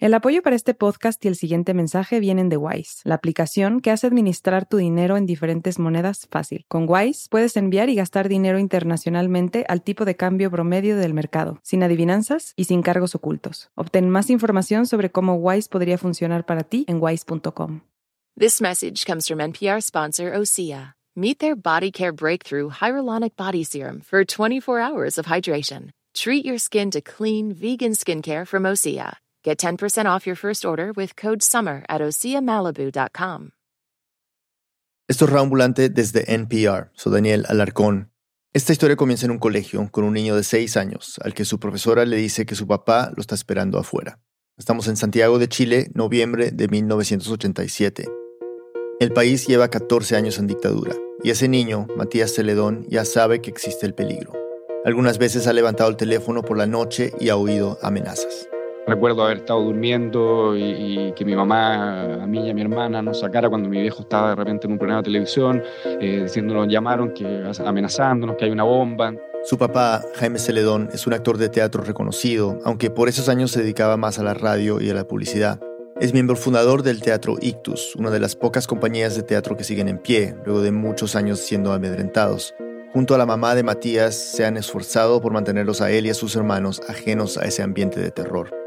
El apoyo para este podcast y el siguiente mensaje vienen de Wise, la aplicación que hace administrar tu dinero en diferentes monedas fácil. Con Wise puedes enviar y gastar dinero internacionalmente al tipo de cambio promedio del mercado, sin adivinanzas y sin cargos ocultos. Obtén más información sobre cómo Wise podría funcionar para ti en wise.com. This message comes from NPR sponsor Osea. Meet their body care breakthrough hyaluronic body serum for 24 hours of hydration. Treat your skin to clean, vegan skincare from Osea. Get 10% off your first order with code SUMMER at OseaMalibu.com. Esto es Raambulante desde NPR. Soy Daniel Alarcón. Esta historia comienza en un colegio con un niño de 6 años al que su profesora le dice que su papá lo está esperando afuera. Estamos en Santiago de Chile, noviembre de 1987. El país lleva 14 años en dictadura y ese niño, Matías Celedón, ya sabe que existe el peligro. Algunas veces ha levantado el teléfono por la noche y ha oído amenazas. Recuerdo haber estado durmiendo y, que mi mamá, a mí y a mi hermana nos sacara cuando mi viejo estaba de repente en un programa de televisión eh, diciéndonos, llamaron, que amenazándonos que hay una bomba. Su papá, Jaime Celedón, es un actor de teatro reconocido, aunque por esos años se dedicaba más a la radio y a la publicidad. Es miembro fundador del Teatro Ictus, una de las pocas compañías de teatro que siguen en pie, luego de muchos años siendo amedrentados. Junto a la mamá de Matías, se han esforzado por mantenerlos a él y a sus hermanos ajenos a ese ambiente de terror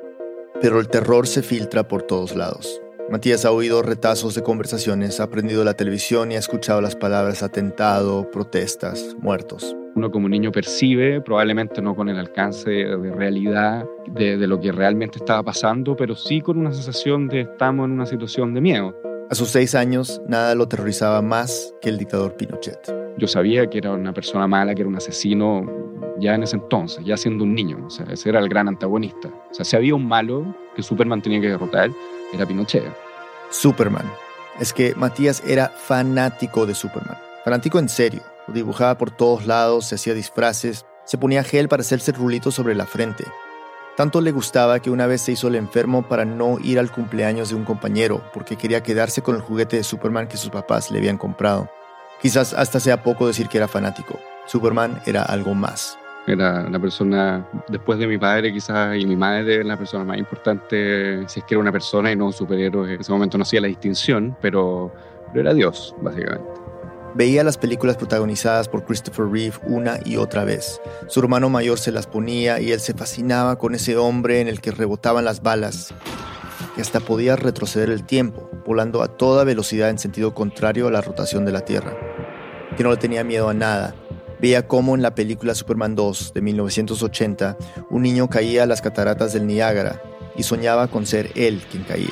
pero el terror se filtra por todos lados. Matías ha oído retazos de conversaciones, ha aprendido la televisión y ha escuchado las palabras atentado, protestas, muertos. Uno como niño percibe, probablemente no con el alcance de realidad de, de lo que realmente estaba pasando, pero sí con una sensación de estamos en una situación de miedo. A sus seis años, nada lo aterrorizaba más que el dictador Pinochet. Yo sabía que era una persona mala, que era un asesino, ya en ese entonces, ya siendo un niño. O sea, ese era el gran antagonista. O sea, si había un malo que Superman tenía que derrotar, era Pinochet. Superman. Es que Matías era fanático de Superman. Fanático en serio. Dibujaba por todos lados, se hacía disfraces, se ponía gel para hacerse rulitos sobre la frente. Tanto le gustaba que una vez se hizo el enfermo para no ir al cumpleaños de un compañero, porque quería quedarse con el juguete de Superman que sus papás le habían comprado. Quizás hasta sea poco decir que era fanático. Superman era algo más. Era la persona, después de mi padre quizás y mi madre, la persona más importante, si es que era una persona y no un superhéroe. En ese momento no hacía la distinción, pero, pero era Dios, básicamente. Veía las películas protagonizadas por Christopher Reeve una y otra vez. Su hermano mayor se las ponía y él se fascinaba con ese hombre en el que rebotaban las balas, que hasta podía retroceder el tiempo, volando a toda velocidad en sentido contrario a la rotación de la Tierra. Que no le tenía miedo a nada, veía cómo en la película Superman 2 de 1980 un niño caía a las cataratas del Niágara y soñaba con ser él quien caía.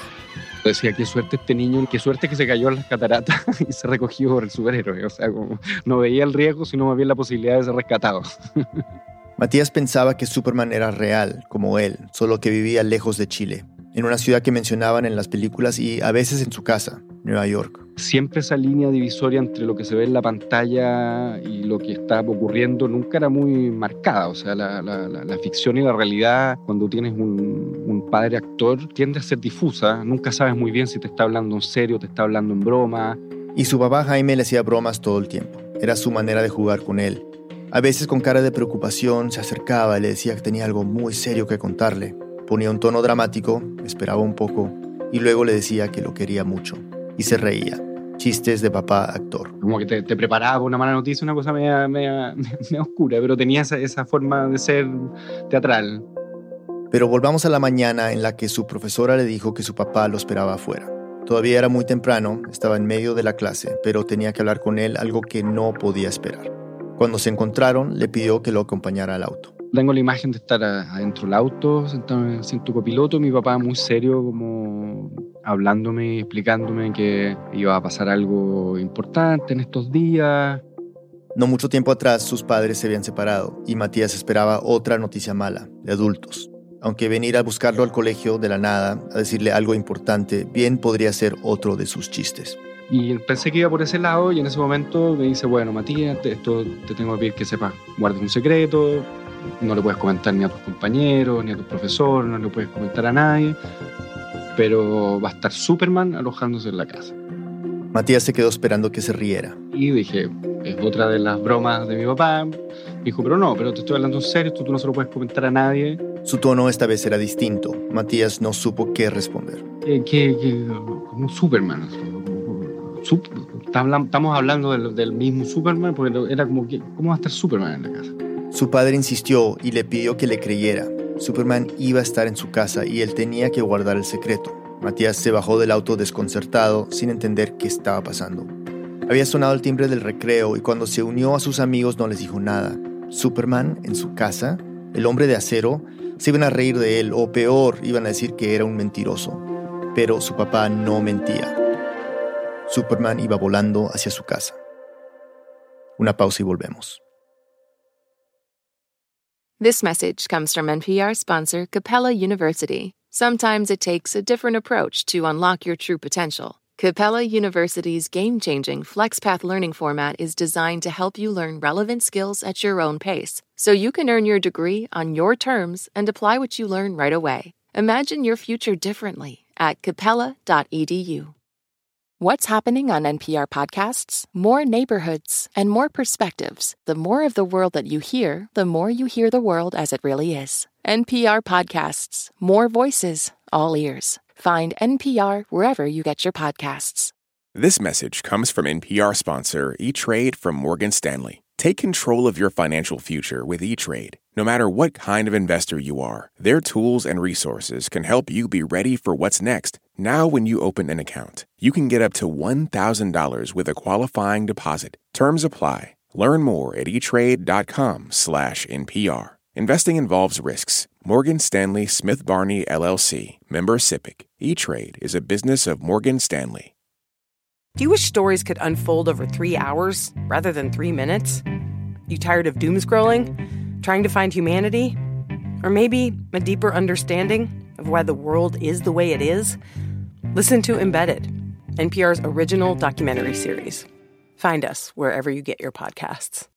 Decía, qué suerte este niño, qué suerte que se cayó a las cataratas y se recogió por el superhéroe. O sea, como no veía el riesgo, sino más bien la posibilidad de ser rescatado. Matías pensaba que Superman era real, como él, solo que vivía lejos de Chile, en una ciudad que mencionaban en las películas y a veces en su casa, Nueva York. Siempre esa línea divisoria entre lo que se ve en la pantalla y lo que está ocurriendo nunca era muy marcada. O sea, la, ficción y la realidad, cuando tienes un, un, padre actor, tiende a ser difusa. Nunca sabes muy bien si te está hablando en serio, te está hablando en broma. Y su papá Jaime le hacía bromas todo el tiempo. Era su manera de jugar con él. A veces con cara de preocupación se acercaba y le decía que tenía algo muy serio que contarle. Ponía un tono dramático, esperaba un poco y luego le decía que lo quería mucho y se reía. Chistes de papá actor. Como que te, preparaba una mala noticia, una cosa media, media, oscura, pero tenía esa, esa forma de ser teatral. Pero volvamos a la mañana en la que su profesora le dijo que su papá lo esperaba afuera. Todavía era muy temprano, estaba en medio de la clase, pero tenía que hablar con él algo que no podía esperar. Cuando se encontraron, le pidió que lo acompañara al auto. Tengo la imagen de estar adentro del auto, sentado en el asiento copiloto, mi papá muy serio, como hablándome, explicándome que iba a pasar algo importante en estos días. No mucho tiempo atrás sus padres se habían separado y Matías esperaba otra noticia mala, de adultos. Aunque venir a buscarlo al colegio de la nada, a decirle algo importante, bien podría ser otro de sus chistes. Y pensé que iba por ese lado y en ese momento me dice, bueno, Matías, esto te tengo que pedir que sepas, guardes un secreto, no le puedes comentar ni a tus compañeros, ni a tus profesores, no le puedes comentar a nadie, pero va a estar Superman alojándose en la casa. Matías se quedó esperando que se riera. Y dije, es otra de las bromas de mi papá. Dijo, pero no, pero te estoy hablando en serio, tú, tú no se lo puedes comentar a nadie. Su tono esta vez era distinto. Matías no supo qué responder. ¿Qué, como Superman. estamos hablando del, mismo Superman, porque era como que, ¿cómo va a estar Superman en la casa? Su padre insistió y le pidió que le creyera. Superman iba a estar en su casa y él tenía que guardar el secreto. Matías se bajó del auto desconcertado, sin entender qué estaba pasando. Había sonado el timbre del recreo y cuando se unió a sus amigos no les dijo nada. Superman en su casa, el hombre de acero, se iban a reír de él o peor, iban a decir que era un mentiroso. Pero su papá no mentía. Superman iba volando hacia su casa. Una pausa y volvemos. This message comes from NPR sponsor Capella University. Sometimes it takes a different approach to unlock your true potential. Capella University's game changing FlexPath learning format is designed to help you learn relevant skills at your own pace, so you can earn your degree on your terms and apply what you learn right away. Imagine your future differently at capella.edu. What's happening on NPR podcasts? More neighborhoods and more perspectives. The more of the world that you hear, the more you hear the world as it really is. NPR podcasts, more voices, all ears. Find NPR wherever you get your podcasts. This message comes from NPR sponsor E-Trade from Morgan Stanley. Take control of your financial future with E-Trade. No matter what kind of investor you are, their tools and resources can help you be ready for what's next. Now, when you open an account, you can get up to $1,000 with a qualifying deposit. Terms apply. Learn more at etrade.com/npr. Investing involves risks. Morgan Stanley Smith Barney LLC, member SIPC. E-Trade is a business of Morgan Stanley. Do you wish stories could unfold over three hours rather than three minutes? You tired of doom scrolling? Trying to find humanity? Or maybe a deeper understanding of why the world is the way it is? Listen to Embedded, NPR's original documentary series. Find us wherever you get your podcasts.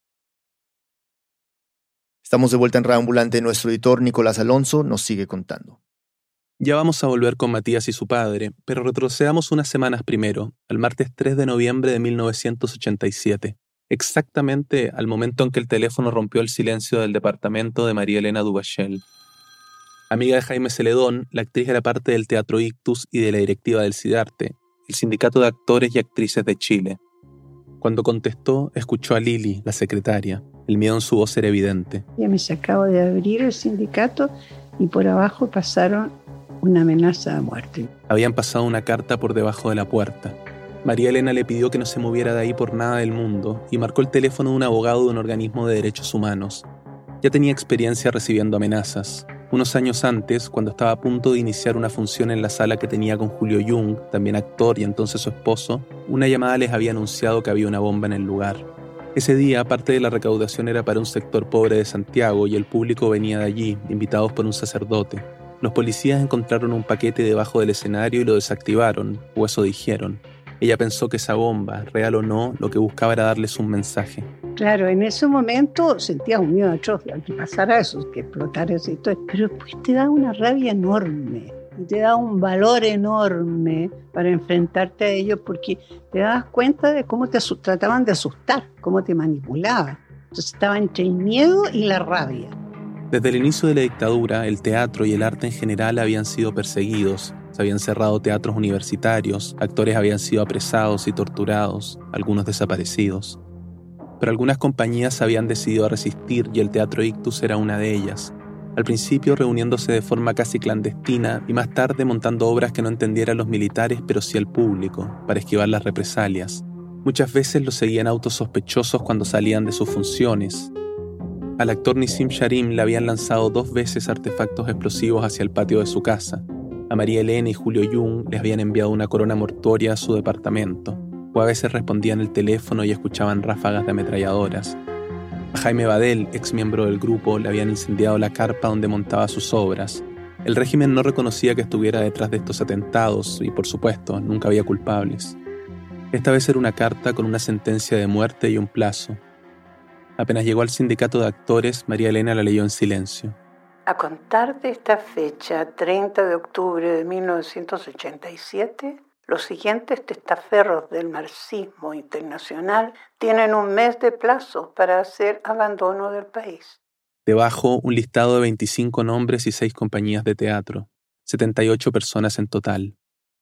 Estamos de vuelta en Reambulante. Nuestro editor Nicolás Alonso nos sigue contando. Ya vamos a volver con Matías y su padre, pero retrocedamos unas semanas primero, al martes 3 de noviembre de 1987, exactamente al momento en que el teléfono rompió el silencio del departamento de María Elena Dubachel. Amiga de Jaime Celedón, la actriz era parte del Teatro Ictus y de la directiva del CIDARTE, el Sindicato de Actores y Actrices de Chile. Cuando contestó, escuchó a Lili, la secretaria. El miedo en su voz era evidente. Ya me acabo de abrir el sindicato y por abajo pasaron una amenaza de muerte. Habían pasado una carta por debajo de la puerta. María Elena le pidió que no se moviera de ahí por nada del mundo y marcó el teléfono de un abogado de un organismo de derechos humanos. Ya tenía experiencia recibiendo amenazas. Unos años antes, cuando estaba a punto de iniciar una función en la sala que tenía con Julio Jung, también actor y entonces su esposo, una llamada les había anunciado que había una bomba en el lugar. Ese día, parte de la recaudación era para un sector pobre de Santiago y el público venía de allí, invitados por un sacerdote. Los policías encontraron un paquete debajo del escenario y lo desactivaron, o eso dijeron. Ella pensó que esa bomba, real o no, lo que buscaba era darles un mensaje. Claro, en ese momento sentía un miedo atroz que pasara eso, que explotara eso y todo, pero después te da una rabia enorme y te da un valor enorme para enfrentarte a ellos porque te das cuenta de cómo te trataban de asustar, cómo te manipulaban. Entonces estaba entre el miedo y la rabia. Desde el inicio de la dictadura, el teatro y el arte en general habían sido perseguidos. Se habían cerrado teatros universitarios, actores habían sido apresados y torturados, algunos desaparecidos. Pero algunas compañías habían decidido resistir y el Teatro Ictus era una de ellas al principio reuniéndose de forma casi clandestina y más tarde montando obras que no entendieran los militares pero sí el público, para esquivar las represalias. Muchas veces lo seguían autos sospechosos cuando salían de sus funciones. Al actor Nissim Sharim le habían lanzado dos veces artefactos explosivos hacia el patio de su casa. A María Elena y Julio Jung les habían enviado una corona mortuoria a su departamento, o a veces respondían el teléfono y escuchaban ráfagas de ametralladoras. A Jaime Badel, ex miembro del grupo, le habían incendiado la carpa donde montaba sus obras. El régimen no reconocía que estuviera detrás de estos atentados y, por supuesto, nunca había culpables. Esta vez era una carta con una sentencia de muerte y un plazo. Apenas llegó al sindicato de actores, María Elena la leyó en silencio. A contar de esta fecha, 30 de octubre de 1987, los siguientes testaferros del marxismo internacional tienen un mes de plazo para hacer abandono del país. Debajo, un listado de 25 nombres y 6 compañías de teatro, 78 personas en total.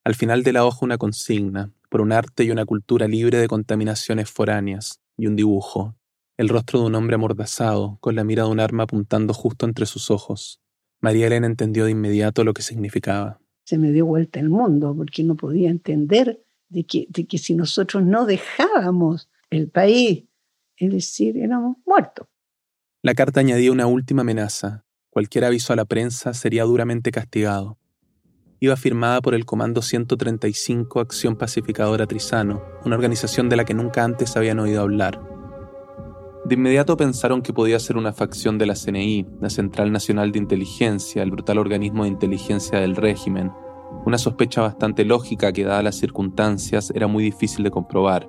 Al final de la hoja una consigna, por un arte y una cultura libre de contaminaciones foráneas, y un dibujo, el rostro de un hombre amordazado, con la mira de un arma apuntando justo entre sus ojos. María Elena entendió de inmediato lo que significaba. Se me dio vuelta el mundo porque no podía entender de que, de que si nosotros no dejábamos el país, es decir, éramos muertos. La carta añadía una última amenaza. Cualquier aviso a la prensa sería duramente castigado. Iba firmada por el Comando 135 Acción Pacificadora Trizano, una organización de la que nunca antes habían oído hablar. De inmediato pensaron que podía ser una facción de la CNI, la Central Nacional de Inteligencia, el brutal organismo de inteligencia del régimen. Una sospecha bastante lógica que, dadas las circunstancias, era muy difícil de comprobar.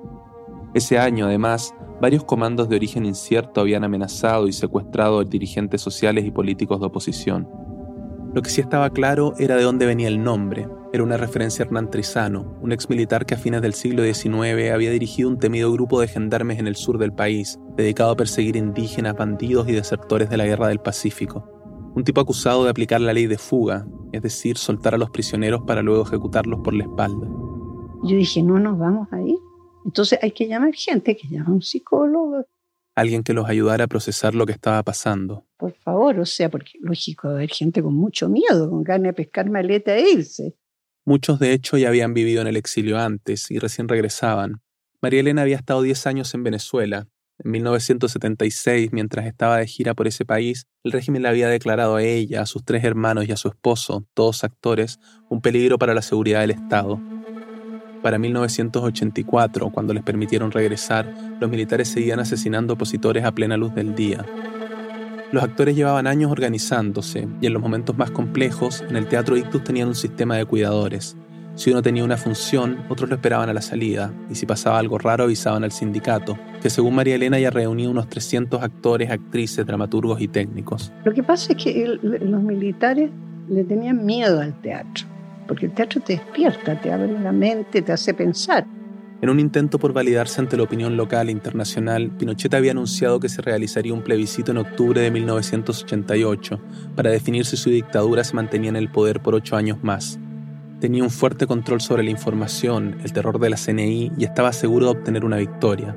Ese año, además, varios comandos de origen incierto habían amenazado y secuestrado a dirigentes sociales y políticos de oposición. Lo que sí estaba claro era de dónde venía el nombre. Era una referencia a Hernán Trizano, un exmilitar que a fines del siglo XIX había dirigido un temido grupo de gendarmes en el sur del país, dedicado a perseguir indígenas, bandidos y desertores de la Guerra del Pacífico. Un tipo acusado de aplicar la ley de fuga, es decir, soltar a los prisioneros para luego ejecutarlos por la espalda. Yo dije, no nos vamos a ir. Entonces hay que llamar gente, que llama a un psicólogo, alguien que los ayudara a procesar lo que estaba pasando. Por favor, o sea, porque lógico, haber gente con mucho miedo, con ganas de pescar maleta e irse. Muchos de hecho ya habían vivido en el exilio antes y recién regresaban. María Elena había estado 10 años en Venezuela. En 1976, mientras estaba de gira por ese país, el régimen le había declarado a ella, a sus tres hermanos y a su esposo, todos actores, un peligro para la seguridad del Estado. Para 1984, cuando les permitieron regresar, los militares seguían asesinando opositores a plena luz del día. Los actores llevaban años organizándose y en los momentos más complejos, en el Teatro Ictus tenían un sistema de cuidadores. Si uno tenía una función, otros lo esperaban a la salida, y si pasaba algo raro avisaban al sindicato, que según María Elena ya reunía unos 300 actores, actrices, dramaturgos y técnicos. Lo que pasa es que los militares le tenían miedo al teatro porque el teatro te despierta, te abre la mente, te hace pensar. En un intento por validarse ante la opinión local e internacional, Pinochet había anunciado que se realizaría un plebiscito en octubre de 1988 para definir si su dictadura se mantenía en el poder por ocho años más. Tenía un fuerte control sobre la información, el terror de la CNI y estaba seguro de obtener una victoria.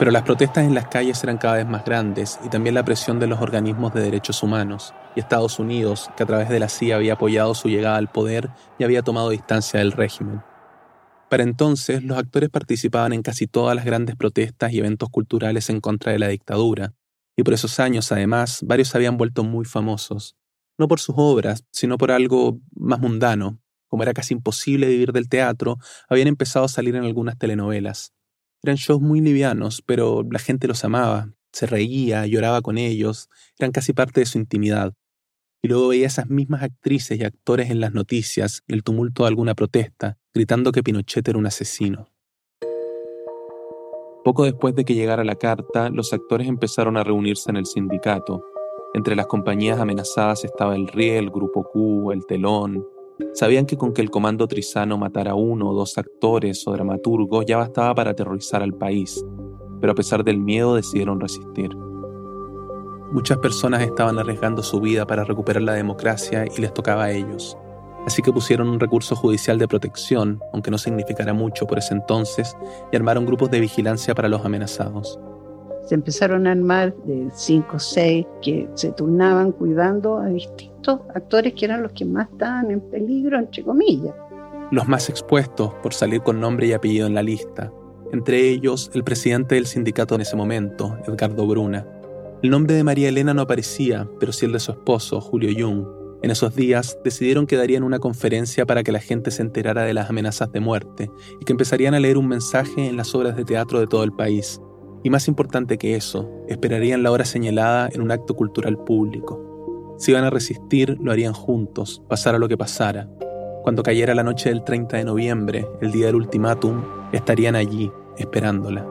Pero las protestas en las calles eran cada vez más grandes y también la presión de los organismos de derechos humanos y Estados Unidos, que a través de la CIA había apoyado su llegada al poder y había tomado distancia del régimen. Para entonces, los actores participaban en casi todas las grandes protestas y eventos culturales en contra de la dictadura, y por esos años, además, varios habían vuelto muy famosos, no por sus obras, sino por algo más mundano. Como era casi imposible vivir del teatro, habían empezado a salir en algunas telenovelas. Eran shows muy livianos, pero la gente los amaba, se reía, lloraba con ellos, eran casi parte de su intimidad. Y luego veía esas mismas actrices y actores en las noticias, el tumulto de alguna protesta, gritando que Pinochet era un asesino. Poco después de que llegara la carta, los actores empezaron a reunirse en el sindicato. Entre las compañías amenazadas estaba el RIE, el Grupo Q, el Telón, Sabían que con que el comando trizano matara uno o dos actores o dramaturgos ya bastaba para aterrorizar al país, pero a pesar del miedo decidieron resistir. Muchas personas estaban arriesgando su vida para recuperar la democracia y les tocaba a ellos. Así que pusieron un recurso judicial de protección, aunque no significara mucho por ese entonces, y armaron grupos de vigilancia para los amenazados se empezaron a armar de cinco o seis que se turnaban cuidando a distintos actores que eran los que más estaban en peligro, entre comillas. Los más expuestos por salir con nombre y apellido en la lista, entre ellos el presidente del sindicato en ese momento, Edgardo Bruna. El nombre de María Elena no aparecía, pero sí el de su esposo, Julio Jung. En esos días decidieron que darían una conferencia para que la gente se enterara de las amenazas de muerte y que empezarían a leer un mensaje en las obras de teatro de todo el país. Y más importante que eso, esperarían la hora señalada en un acto cultural público. Si iban a resistir, lo harían juntos, pasara lo que pasara. Cuando cayera la noche del 30 de noviembre, el día del ultimátum, estarían allí, esperándola.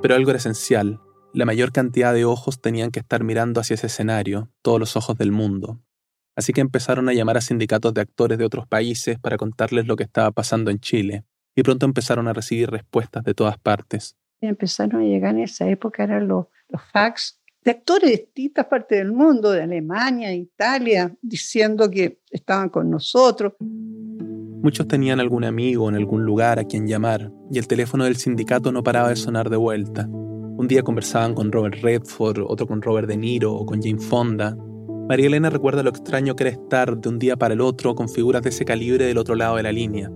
Pero algo era esencial. La mayor cantidad de ojos tenían que estar mirando hacia ese escenario, todos los ojos del mundo. Así que empezaron a llamar a sindicatos de actores de otros países para contarles lo que estaba pasando en Chile, y pronto empezaron a recibir respuestas de todas partes. Empezaron a llegar en esa época, eran los, los fax de actores de distintas partes del mundo, de Alemania, Italia, diciendo que estaban con nosotros. Muchos tenían algún amigo en algún lugar a quien llamar, y el teléfono del sindicato no paraba de sonar de vuelta. Un día conversaban con Robert Redford, otro con Robert De Niro o con Jane Fonda. María Elena recuerda lo extraño que era estar de un día para el otro con figuras de ese calibre del otro lado de la línea.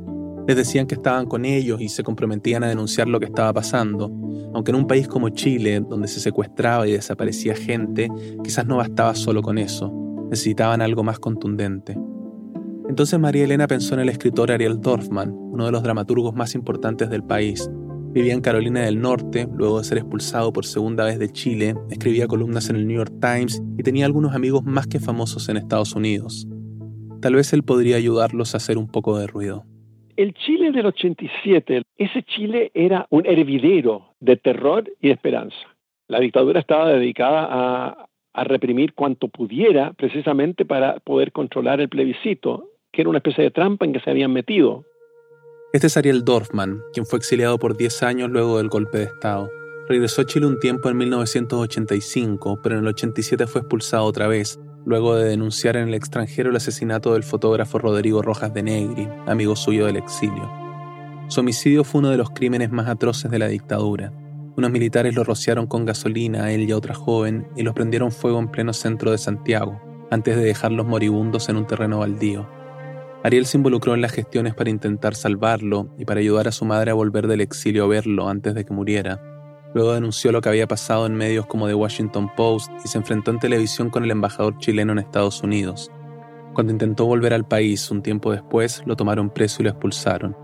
Les decían que estaban con ellos y se comprometían a denunciar lo que estaba pasando, aunque en un país como Chile, donde se secuestraba y desaparecía gente, quizás no bastaba solo con eso, necesitaban algo más contundente. Entonces María Elena pensó en el escritor Ariel Dorfman, uno de los dramaturgos más importantes del país. Vivía en Carolina del Norte, luego de ser expulsado por segunda vez de Chile, escribía columnas en el New York Times y tenía algunos amigos más que famosos en Estados Unidos. Tal vez él podría ayudarlos a hacer un poco de ruido. El Chile del 87, ese Chile era un hervidero de terror y esperanza. La dictadura estaba dedicada a, a reprimir cuanto pudiera precisamente para poder controlar el plebiscito, que era una especie de trampa en que se habían metido. Este es Ariel Dorfman, quien fue exiliado por 10 años luego del golpe de Estado. Regresó a Chile un tiempo en 1985, pero en el 87 fue expulsado otra vez luego de denunciar en el extranjero el asesinato del fotógrafo Rodrigo Rojas de Negri, amigo suyo del exilio. Su homicidio fue uno de los crímenes más atroces de la dictadura. Unos militares lo rociaron con gasolina a él y a otra joven y los prendieron fuego en pleno centro de Santiago, antes de dejarlos moribundos en un terreno baldío. Ariel se involucró en las gestiones para intentar salvarlo y para ayudar a su madre a volver del exilio a verlo antes de que muriera, Luego denunció lo que había pasado en medios como The Washington Post y se enfrentó en televisión con el embajador chileno en Estados Unidos. Cuando intentó volver al país un tiempo después, lo tomaron preso y lo expulsaron.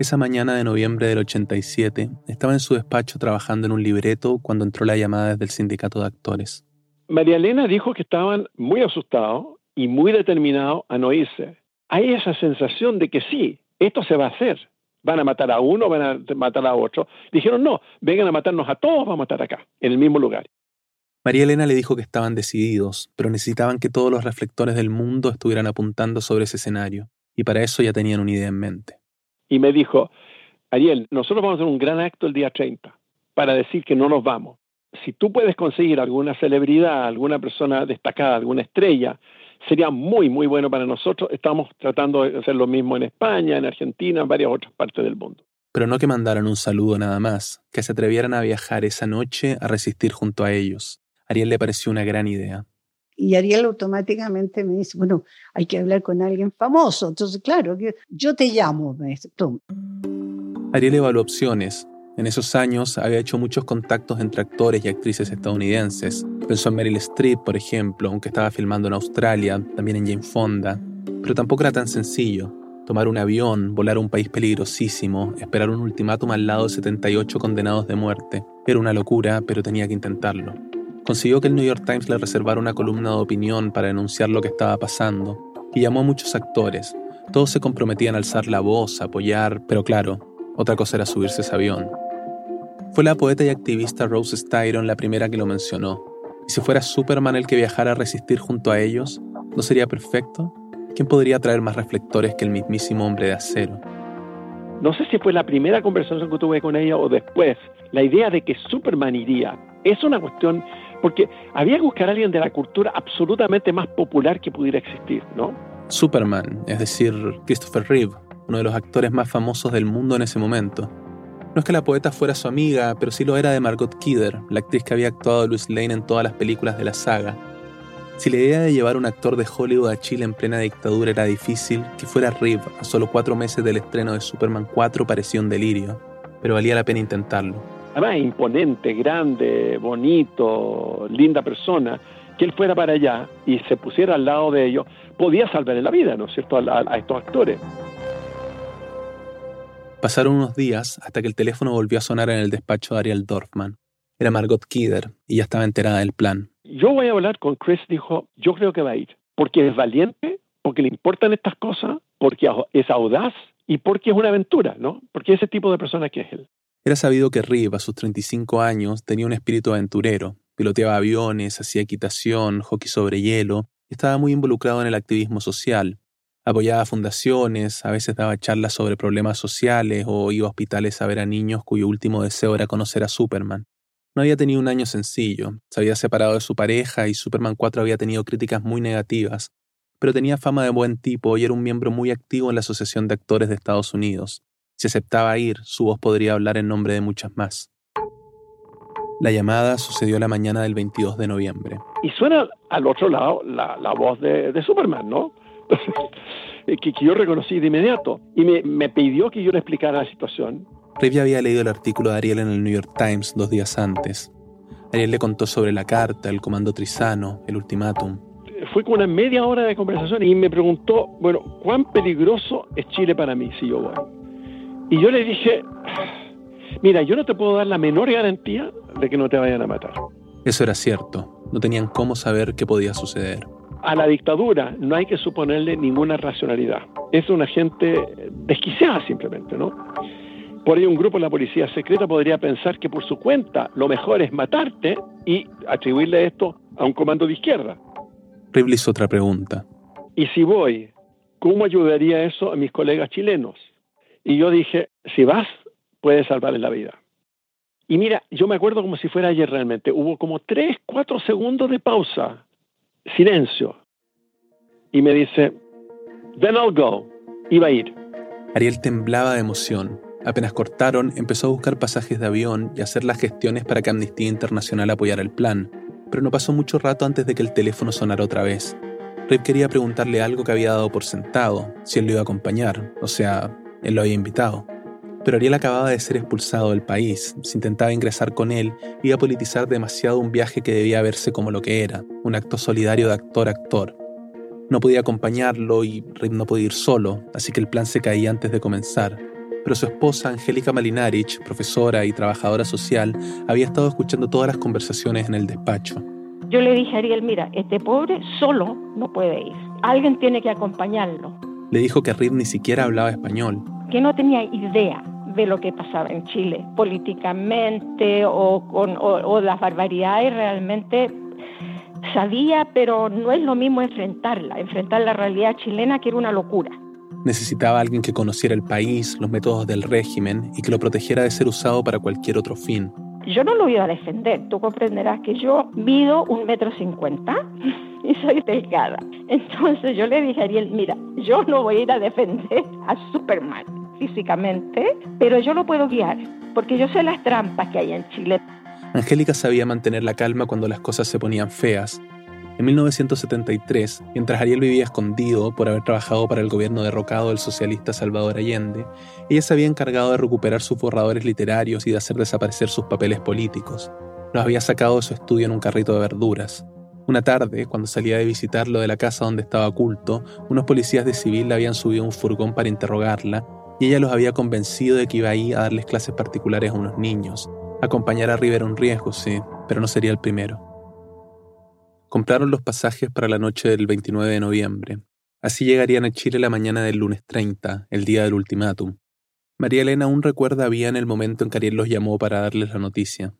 Esa mañana de noviembre del 87, estaba en su despacho trabajando en un libreto cuando entró la llamada desde el sindicato de actores. María Elena dijo que estaban muy asustados y muy determinados a no irse. Hay esa sensación de que sí, esto se va a hacer, van a matar a uno, van a matar a otro. Dijeron, no, vengan a matarnos a todos, vamos a matar acá, en el mismo lugar. María Elena le dijo que estaban decididos, pero necesitaban que todos los reflectores del mundo estuvieran apuntando sobre ese escenario, y para eso ya tenían una idea en mente. Y me dijo, Ariel, nosotros vamos a hacer un gran acto el día 30 para decir que no nos vamos. Si tú puedes conseguir alguna celebridad, alguna persona destacada, alguna estrella, sería muy, muy bueno para nosotros. Estamos tratando de hacer lo mismo en España, en Argentina, en varias otras partes del mundo. Pero no que mandaran un saludo nada más, que se atrevieran a viajar esa noche a resistir junto a ellos. Ariel le pareció una gran idea. Y Ariel automáticamente me dice, bueno, hay que hablar con alguien famoso. Entonces, claro, yo te llamo, me dice, Ariel evaluó opciones, en esos años había hecho muchos contactos entre actores y actrices estadounidenses. Pensó en Meryl Streep, por ejemplo, aunque estaba filmando en Australia, también en Jane Fonda. Pero tampoco era tan sencillo. Tomar un avión, volar a un país peligrosísimo, esperar un ultimátum al lado de 78 condenados de muerte. Era una locura, pero tenía que intentarlo. Consiguió que el New York Times le reservara una columna de opinión para denunciar lo que estaba pasando, y llamó a muchos actores. Todos se comprometían a alzar la voz, a apoyar, pero claro, otra cosa era subirse a ese avión. Fue la poeta y activista Rose Styron la primera que lo mencionó. ¿Y si fuera Superman el que viajara a resistir junto a ellos, no sería perfecto? ¿Quién podría traer más reflectores que el mismísimo hombre de acero? No sé si fue la primera conversación que tuve con ella o después. La idea de que Superman iría es una cuestión, porque había que buscar a alguien de la cultura absolutamente más popular que pudiera existir, ¿no? Superman, es decir, Christopher Reeve, uno de los actores más famosos del mundo en ese momento. No es que la poeta fuera su amiga, pero sí lo era de Margot Kidder, la actriz que había actuado a Louis Lane en todas las películas de la saga. Si la idea de llevar un actor de Hollywood a Chile en plena dictadura era difícil, que fuera Reeve a solo cuatro meses del estreno de Superman 4 parecía un delirio, pero valía la pena intentarlo. Además, imponente, grande, bonito, linda persona, que él fuera para allá y se pusiera al lado de ellos, podía salvarle la vida, ¿no es cierto?, a estos actores. Pasaron unos días hasta que el teléfono volvió a sonar en el despacho de Ariel Dorfman. Era Margot Kidder y ya estaba enterada del plan. Yo voy a hablar con Chris, dijo, yo creo que va a ir, porque es valiente, porque le importan estas cosas, porque es audaz y porque es una aventura, ¿no? Porque ese tipo de persona que es él. Era sabido que Reeve, a sus 35 años, tenía un espíritu aventurero. Piloteaba aviones, hacía equitación, hockey sobre hielo y estaba muy involucrado en el activismo social. Apoyaba fundaciones, a veces daba charlas sobre problemas sociales o iba a hospitales a ver a niños cuyo último deseo era conocer a Superman. No había tenido un año sencillo, se había separado de su pareja y Superman 4 había tenido críticas muy negativas, pero tenía fama de buen tipo y era un miembro muy activo en la Asociación de Actores de Estados Unidos. Si aceptaba ir, su voz podría hablar en nombre de muchas más. La llamada sucedió la mañana del 22 de noviembre. Y suena al otro lado la, voz de, Superman, ¿no? que, yo reconocí de inmediato. Y me, pidió que yo le explicara la situación. Rev ya había leído el artículo de Ariel en el New York Times dos días antes. Ariel le contó sobre la carta, el comando Trisano, el ultimátum. Fue con una media hora de conversación y me preguntó, bueno, ¿cuán peligroso es Chile para mí si yo voy? Y yo le dije, mira, yo no te puedo dar la menor garantía de que no te vayan a matar. Eso era cierto. No tenían cómo saber qué podía suceder. A la dictadura no hay que suponerle ninguna racionalidad. Es una gente desquiciada simplemente, ¿no? Por ahí un grupo de la policía secreta podría pensar que por su cuenta lo mejor es matarte y atribuirle esto a un comando de izquierda. Ribley hizo otra pregunta. ¿Y si voy, cómo ayudaría eso a mis colegas chilenos? Y yo dije, si vas, puedes salvarle la vida. Y mira, yo me acuerdo como si fuera ayer realmente. Hubo como tres, cuatro segundos de pausa, silencio. Y me dice, then I'll go. Iba a ir. Ariel temblaba de emoción. Apenas cortaron, empezó a buscar pasajes de avión y hacer las gestiones para que Amnistía Internacional apoyara el plan. Pero no pasó mucho rato antes de que el teléfono sonara otra vez. Rip quería preguntarle algo que había dado por sentado, si él lo iba a acompañar, o sea, él lo había invitado. Pero Ariel acababa de ser expulsado del país. Si intentaba ingresar con él, iba a politizar demasiado un viaje que debía verse como lo que era, un acto solidario de actor a actor. No podía acompañarlo y Rip no podía ir solo, así que el plan se caía antes de comenzar. Pero su esposa, Angélica Malinarich, profesora y trabajadora social, había estado escuchando todas las conversaciones en el despacho. Yo le dije a Ariel, mira, este pobre solo no puede ir. Alguien tiene que acompañarlo. Le dijo que Rip ni siquiera hablaba español. Que no tenía idea de lo que pasaba en Chile políticamente o, con, o, las barbaridades realmente sabía, pero no es lo mismo enfrentarla, enfrentar la realidad chilena que era una locura. Necesitaba alguien que conociera el país, los métodos del régimen y que lo protegiera de ser usado para cualquier otro fin. Yo no lo iba a defender, tú comprenderás que yo mido un metro cincuenta y soy delgada. Entonces yo le dije a Ariel, mira, yo no voy a ir a defender a Superman físicamente, pero yo lo puedo guiar, porque yo sé las trampas que hay en Chile. Angélica sabía mantener la calma cuando las cosas se ponían feas. En 1973, mientras Ariel vivía escondido por haber trabajado para el gobierno derrocado del socialista Salvador Allende, ella se había encargado de recuperar sus borradores literarios y de hacer desaparecer sus papeles políticos. Los había sacado de su estudio en un carrito de verduras. Una tarde, cuando salía de visitarlo de la casa donde estaba oculto, unos policías de civil le habían subido un furgón para interrogarla y ella los había convencido de que iba ahí a darles clases particulares a unos niños. Acompañar a River un riesgo, sí, pero no sería el primero. Compraron los pasajes para la noche del 29 de noviembre. Así llegarían a Chile la mañana del lunes 30, el día del ultimátum. María Elena aún recuerda bien el momento en que Ariel los llamó para darles la noticia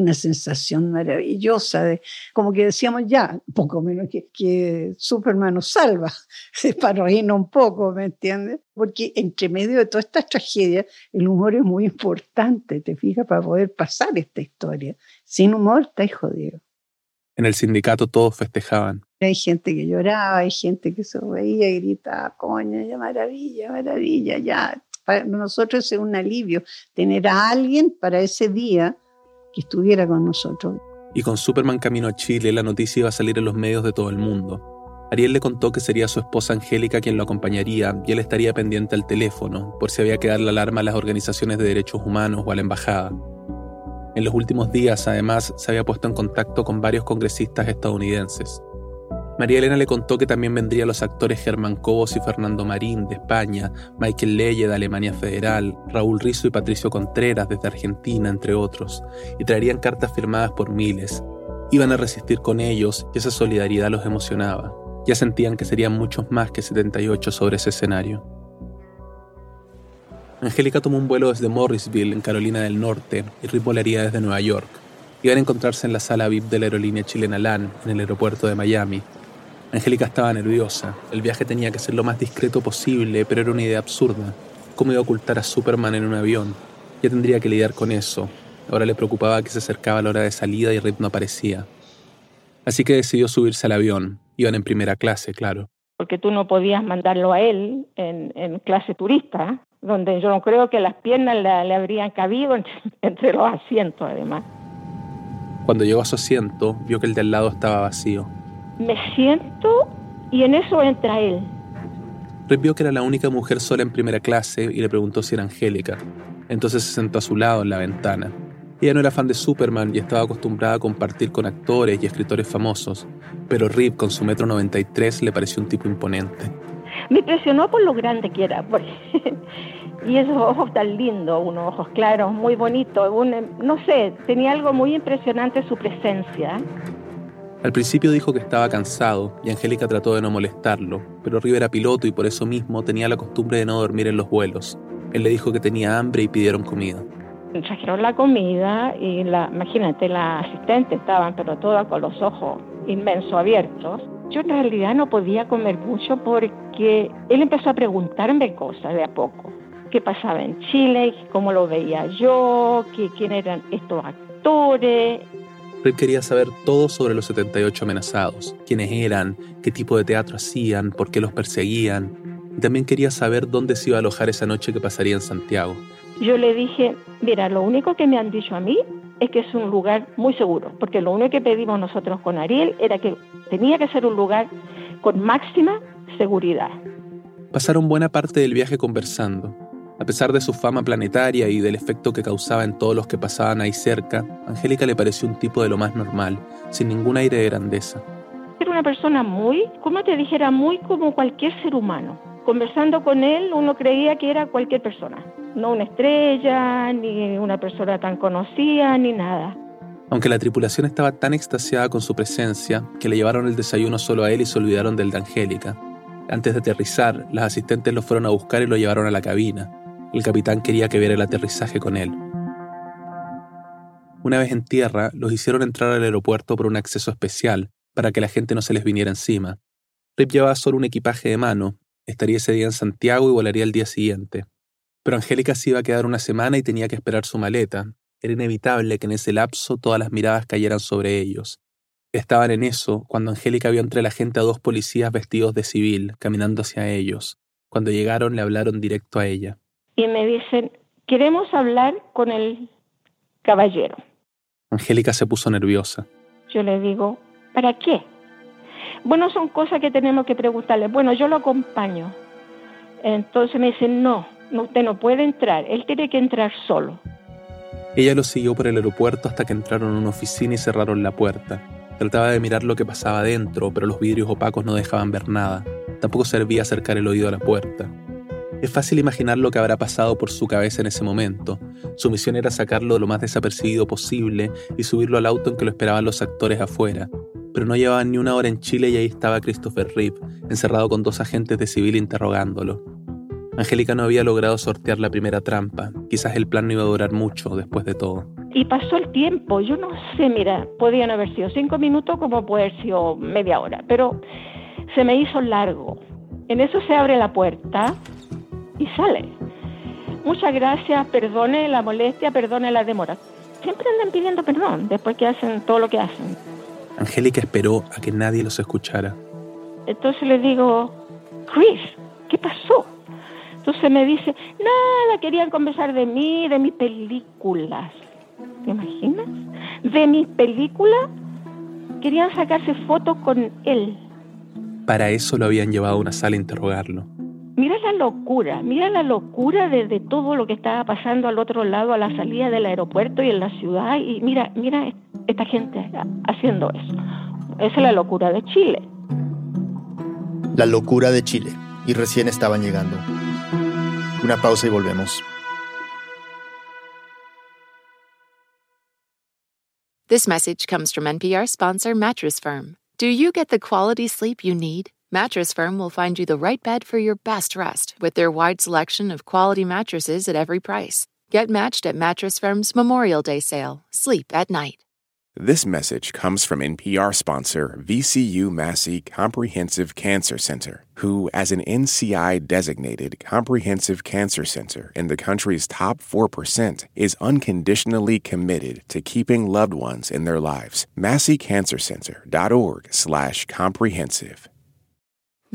una sensación maravillosa, de, como que decíamos ya, poco menos que, que Superman nos salva, para reírnos un poco, ¿me entiendes? Porque entre medio de toda esta tragedia, el humor es muy importante, te fijas, para poder pasar esta historia. Sin humor, estáis jodido. En el sindicato todos festejaban. Hay gente que lloraba, hay gente que se reía y gritaba, coño, ya maravilla, maravilla, ya. Para nosotros es un alivio tener a alguien para ese día que estuviera con nosotros. Y con Superman camino a Chile, la noticia iba a salir en los medios de todo el mundo. Ariel le contó que sería su esposa Angélica quien lo acompañaría y él estaría pendiente al teléfono por si había que dar la alarma a las organizaciones de derechos humanos o a la embajada. En los últimos días, además, se había puesto en contacto con varios congresistas estadounidenses. María Elena le contó que también vendrían los actores Germán Cobos y Fernando Marín de España, Michael Leye de Alemania Federal, Raúl Rizzo y Patricio Contreras desde Argentina, entre otros, y traerían cartas firmadas por miles. Iban a resistir con ellos y esa solidaridad los emocionaba. Ya sentían que serían muchos más que 78 sobre ese escenario. Angélica tomó un vuelo desde Morrisville, en Carolina del Norte, y Rip volaría desde Nueva York. Iban a encontrarse en la sala VIP de la aerolínea chilena LAN, en el aeropuerto de Miami, Angélica estaba nerviosa. El viaje tenía que ser lo más discreto posible, pero era una idea absurda. ¿Cómo iba a ocultar a Superman en un avión? Ya tendría que lidiar con eso. Ahora le preocupaba que se acercaba la hora de salida y Rip no aparecía. Así que decidió subirse al avión. Iban en primera clase, claro. Porque tú no podías mandarlo a él en, clase turista, donde yo no creo que las piernas le, habrían cabido entre los asientos, además. Cuando llegó a su asiento, vio que el de al lado estaba vacío. Me siento y en eso entra él. Rip vio que era la única mujer sola en primera clase y le preguntó si era Angélica. Entonces se sentó a su lado en la ventana. Ella no era fan de Superman y estaba acostumbrada a compartir con actores y escritores famosos, pero Rip, con su metro 93, le pareció un tipo imponente. Me impresionó por lo grande que era, y esos ojos tan lindos, unos ojos claros, muy bonitos, no sé, tenía algo muy impresionante su presencia. Al principio dijo que estaba cansado y Angélica trató de no molestarlo, pero Rip era piloto y por eso mismo tenía la costumbre de no dormir en los vuelos. Él le dijo que tenía hambre y pidieron comida. Trajeron la comida y la, imagínate, la asistente estaban pero todas con los ojos inmensos abiertos. Yo en realidad no podía comer mucho porque él empezó a preguntarme cosas de a poco. ¿Qué pasaba en Chile? ¿Cómo lo veía yo? ¿Qué, ¿Quién eran estos actores? Él quería saber todo sobre los 78 amenazados, quiénes eran, qué tipo de teatro hacían, por qué los perseguían. Y también quería saber dónde se iba a alojar esa noche que pasaría en Santiago. Yo le dije, mira, lo único que me han dicho a mí es que es un lugar muy seguro, porque lo único que pedimos nosotros con Ariel era que tenía que ser un lugar con máxima seguridad. Pasaron buena parte del viaje conversando. A pesar de su fama planetaria y del efecto que causaba en todos los que pasaban ahí cerca, Angélica le pareció un tipo de lo más normal, sin ningún aire de grandeza. Era una persona muy, como te dijera, muy como cualquier ser humano. Conversando con él uno creía que era cualquier persona, no una estrella, ni una persona tan conocida, ni nada. Aunque la tripulación estaba tan extasiada con su presencia que le llevaron el desayuno solo a él y se olvidaron del de Angélica. Antes de aterrizar, las asistentes lo fueron a buscar y lo llevaron a la cabina. El capitán quería que viera el aterrizaje con él. Una vez en tierra, los hicieron entrar al aeropuerto por un acceso especial, para que la gente no se les viniera encima. Rip llevaba solo un equipaje de mano, estaría ese día en Santiago y volaría el día siguiente. Pero Angélica se iba a quedar una semana y tenía que esperar su maleta. Era inevitable que en ese lapso todas las miradas cayeran sobre ellos. Estaban en eso cuando Angélica vio entre la gente a dos policías vestidos de civil, caminando hacia ellos. Cuando llegaron le hablaron directo a ella y me dicen, queremos hablar con el caballero. Angélica se puso nerviosa. Yo le digo, ¿para qué? Bueno, son cosas que tenemos que preguntarle. Bueno, yo lo acompaño. Entonces me dicen, no, usted no puede entrar, él tiene que entrar solo. Ella lo siguió por el aeropuerto hasta que entraron en una oficina y cerraron la puerta. Trataba de mirar lo que pasaba dentro, pero los vidrios opacos no dejaban ver nada. Tampoco servía acercar el oído a la puerta. Es fácil imaginar lo que habrá pasado por su cabeza en ese momento. Su misión era sacarlo lo más desapercibido posible y subirlo al auto en que lo esperaban los actores afuera. Pero no llevaban ni una hora en Chile y ahí estaba Christopher Reeve, encerrado con dos agentes de civil interrogándolo. Angélica no había logrado sortear la primera trampa. Quizás el plan no iba a durar mucho después de todo. Y pasó el tiempo. Yo no sé, mira, podían haber sido cinco minutos como puede haber sido media hora, pero se me hizo largo. En eso se abre la puerta y sale. Muchas gracias, perdone la molestia, perdone la demora. Siempre andan pidiendo perdón después que hacen todo lo que hacen. Angélica esperó a que nadie los escuchara. Entonces le digo, Chris, ¿qué pasó? Entonces me dice, nada, querían conversar de mí, de mis películas. ¿Te imaginas? De mis películas, querían sacarse fotos con él. Para eso lo habían llevado a una sala a interrogarlo. Mira la locura, mira la locura de, todo lo que estaba pasando al otro lado, a la salida del aeropuerto y en la ciudad. Y mira, mira esta gente haciendo eso. Esa es la locura de Chile. La locura de Chile. Y recién estaban llegando. Una pausa y volvemos. This message comes from NPR sponsor Mattress Firm. Do you get the quality sleep you need? Mattress Firm will find you the right bed for your best rest with their wide selection of quality mattresses at every price. Get matched at Mattress Firm's Memorial Day sale. Sleep at night. This message comes from NPR sponsor VCU Massey Comprehensive Cancer Center, who, as an NCI designated comprehensive cancer center in the country's top 4%, is unconditionally committed to keeping loved ones in their lives. MasseyCancerCenter.org/slash comprehensive.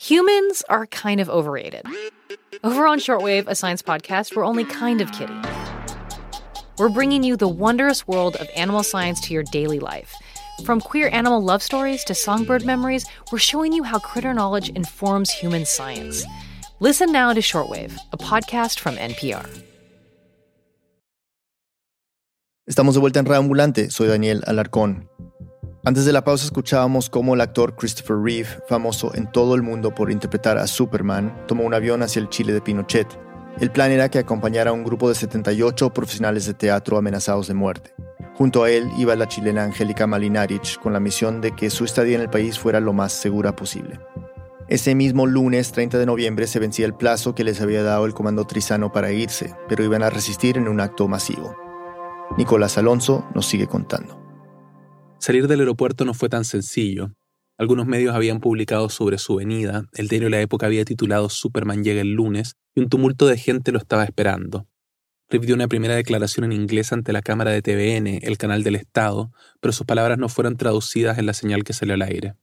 Humans are kind of overrated. Over on Shortwave, a science podcast, we're only kind of kidding. We're bringing you the wondrous world of animal science to your daily life. From queer animal love stories to songbird memories, we're showing you how critter knowledge informs human science. Listen now to Shortwave, a podcast from NPR. Estamos de vuelta en Reambulante. Soy Daniel Alarcón. Antes de la pausa escuchábamos cómo el actor Christopher Reeve, famoso en todo el mundo por interpretar a Superman, tomó un avión hacia el Chile de Pinochet. El plan era que acompañara a un grupo de 78 profesionales de teatro amenazados de muerte. Junto a él iba la chilena Angélica Malinarich con la misión de que su estadía en el país fuera lo más segura posible. Ese mismo lunes 30 de noviembre se vencía el plazo que les había dado el comando Trizano para irse, pero iban a resistir en un acto masivo. Nicolás Alonso nos sigue contando. Salir del aeropuerto no fue tan sencillo. Algunos medios habían publicado sobre su venida, el diario de la época había titulado Superman llega el lunes, y un tumulto de gente lo estaba esperando. Rip dio una primera declaración en inglés ante la cámara de TVN, el canal del Estado, pero sus palabras no fueron traducidas en la señal que salió al aire.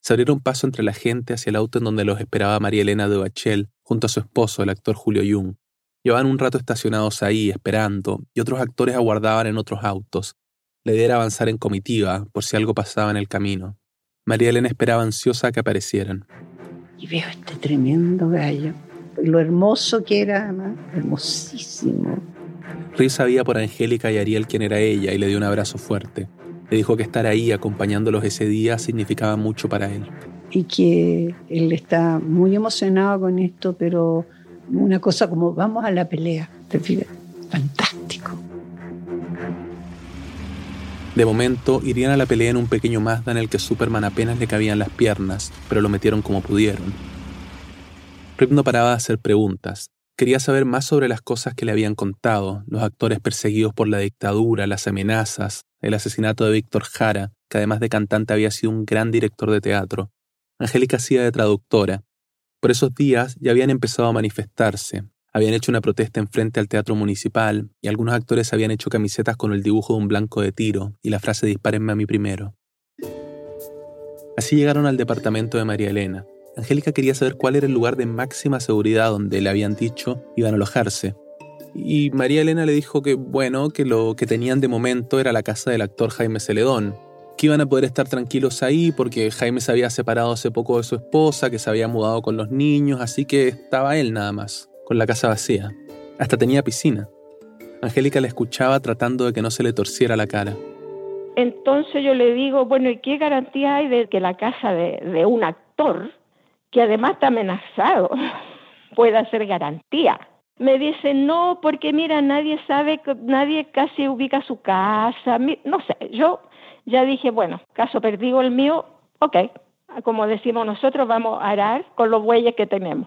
Se abrieron paso entre la gente hacia el auto en donde los esperaba María Elena de Bachel, junto a su esposo, el actor Julio Jung. Llevaban un rato estacionados ahí, esperando, y otros actores aguardaban en otros autos, la idea era avanzar en comitiva, por si algo pasaba en el camino. María Elena esperaba ansiosa que aparecieran. Y veo este tremendo gallo. Lo hermoso que era, hermosísimo. Riz sabía por Angélica y Ariel quién era ella y le dio un abrazo fuerte. Le dijo que estar ahí acompañándolos ese día significaba mucho para él. Y que él está muy emocionado con esto, pero una cosa como vamos a la pelea. ¿Te fijas? De momento, irían a la pelea en un pequeño Mazda en el que Superman apenas le cabían las piernas, pero lo metieron como pudieron. Rip no paraba de hacer preguntas. Quería saber más sobre las cosas que le habían contado, los actores perseguidos por la dictadura, las amenazas, el asesinato de Víctor Jara, que además de cantante había sido un gran director de teatro. Angélica hacía de traductora. Por esos días ya habían empezado a manifestarse, habían hecho una protesta enfrente al teatro municipal y algunos actores habían hecho camisetas con el dibujo de un blanco de tiro y la frase dispárenme a mí primero. Así llegaron al departamento de María Elena. Angélica quería saber cuál era el lugar de máxima seguridad donde le habían dicho iban a alojarse. Y María Elena le dijo que, bueno, que lo que tenían de momento era la casa del actor Jaime Celedón, que iban a poder estar tranquilos ahí porque Jaime se había separado hace poco de su esposa, que se había mudado con los niños, así que estaba él nada más con la casa vacía. Hasta tenía piscina. Angélica la escuchaba tratando de que no se le torciera la cara. Entonces yo le digo, bueno, ¿y qué garantía hay de que la casa de, un actor, que además está amenazado, pueda ser garantía? Me dice, no, porque mira, nadie sabe, nadie casi ubica su casa, no sé, yo ya dije, bueno, caso perdido el mío, ok, como decimos nosotros, vamos a arar con los bueyes que tenemos.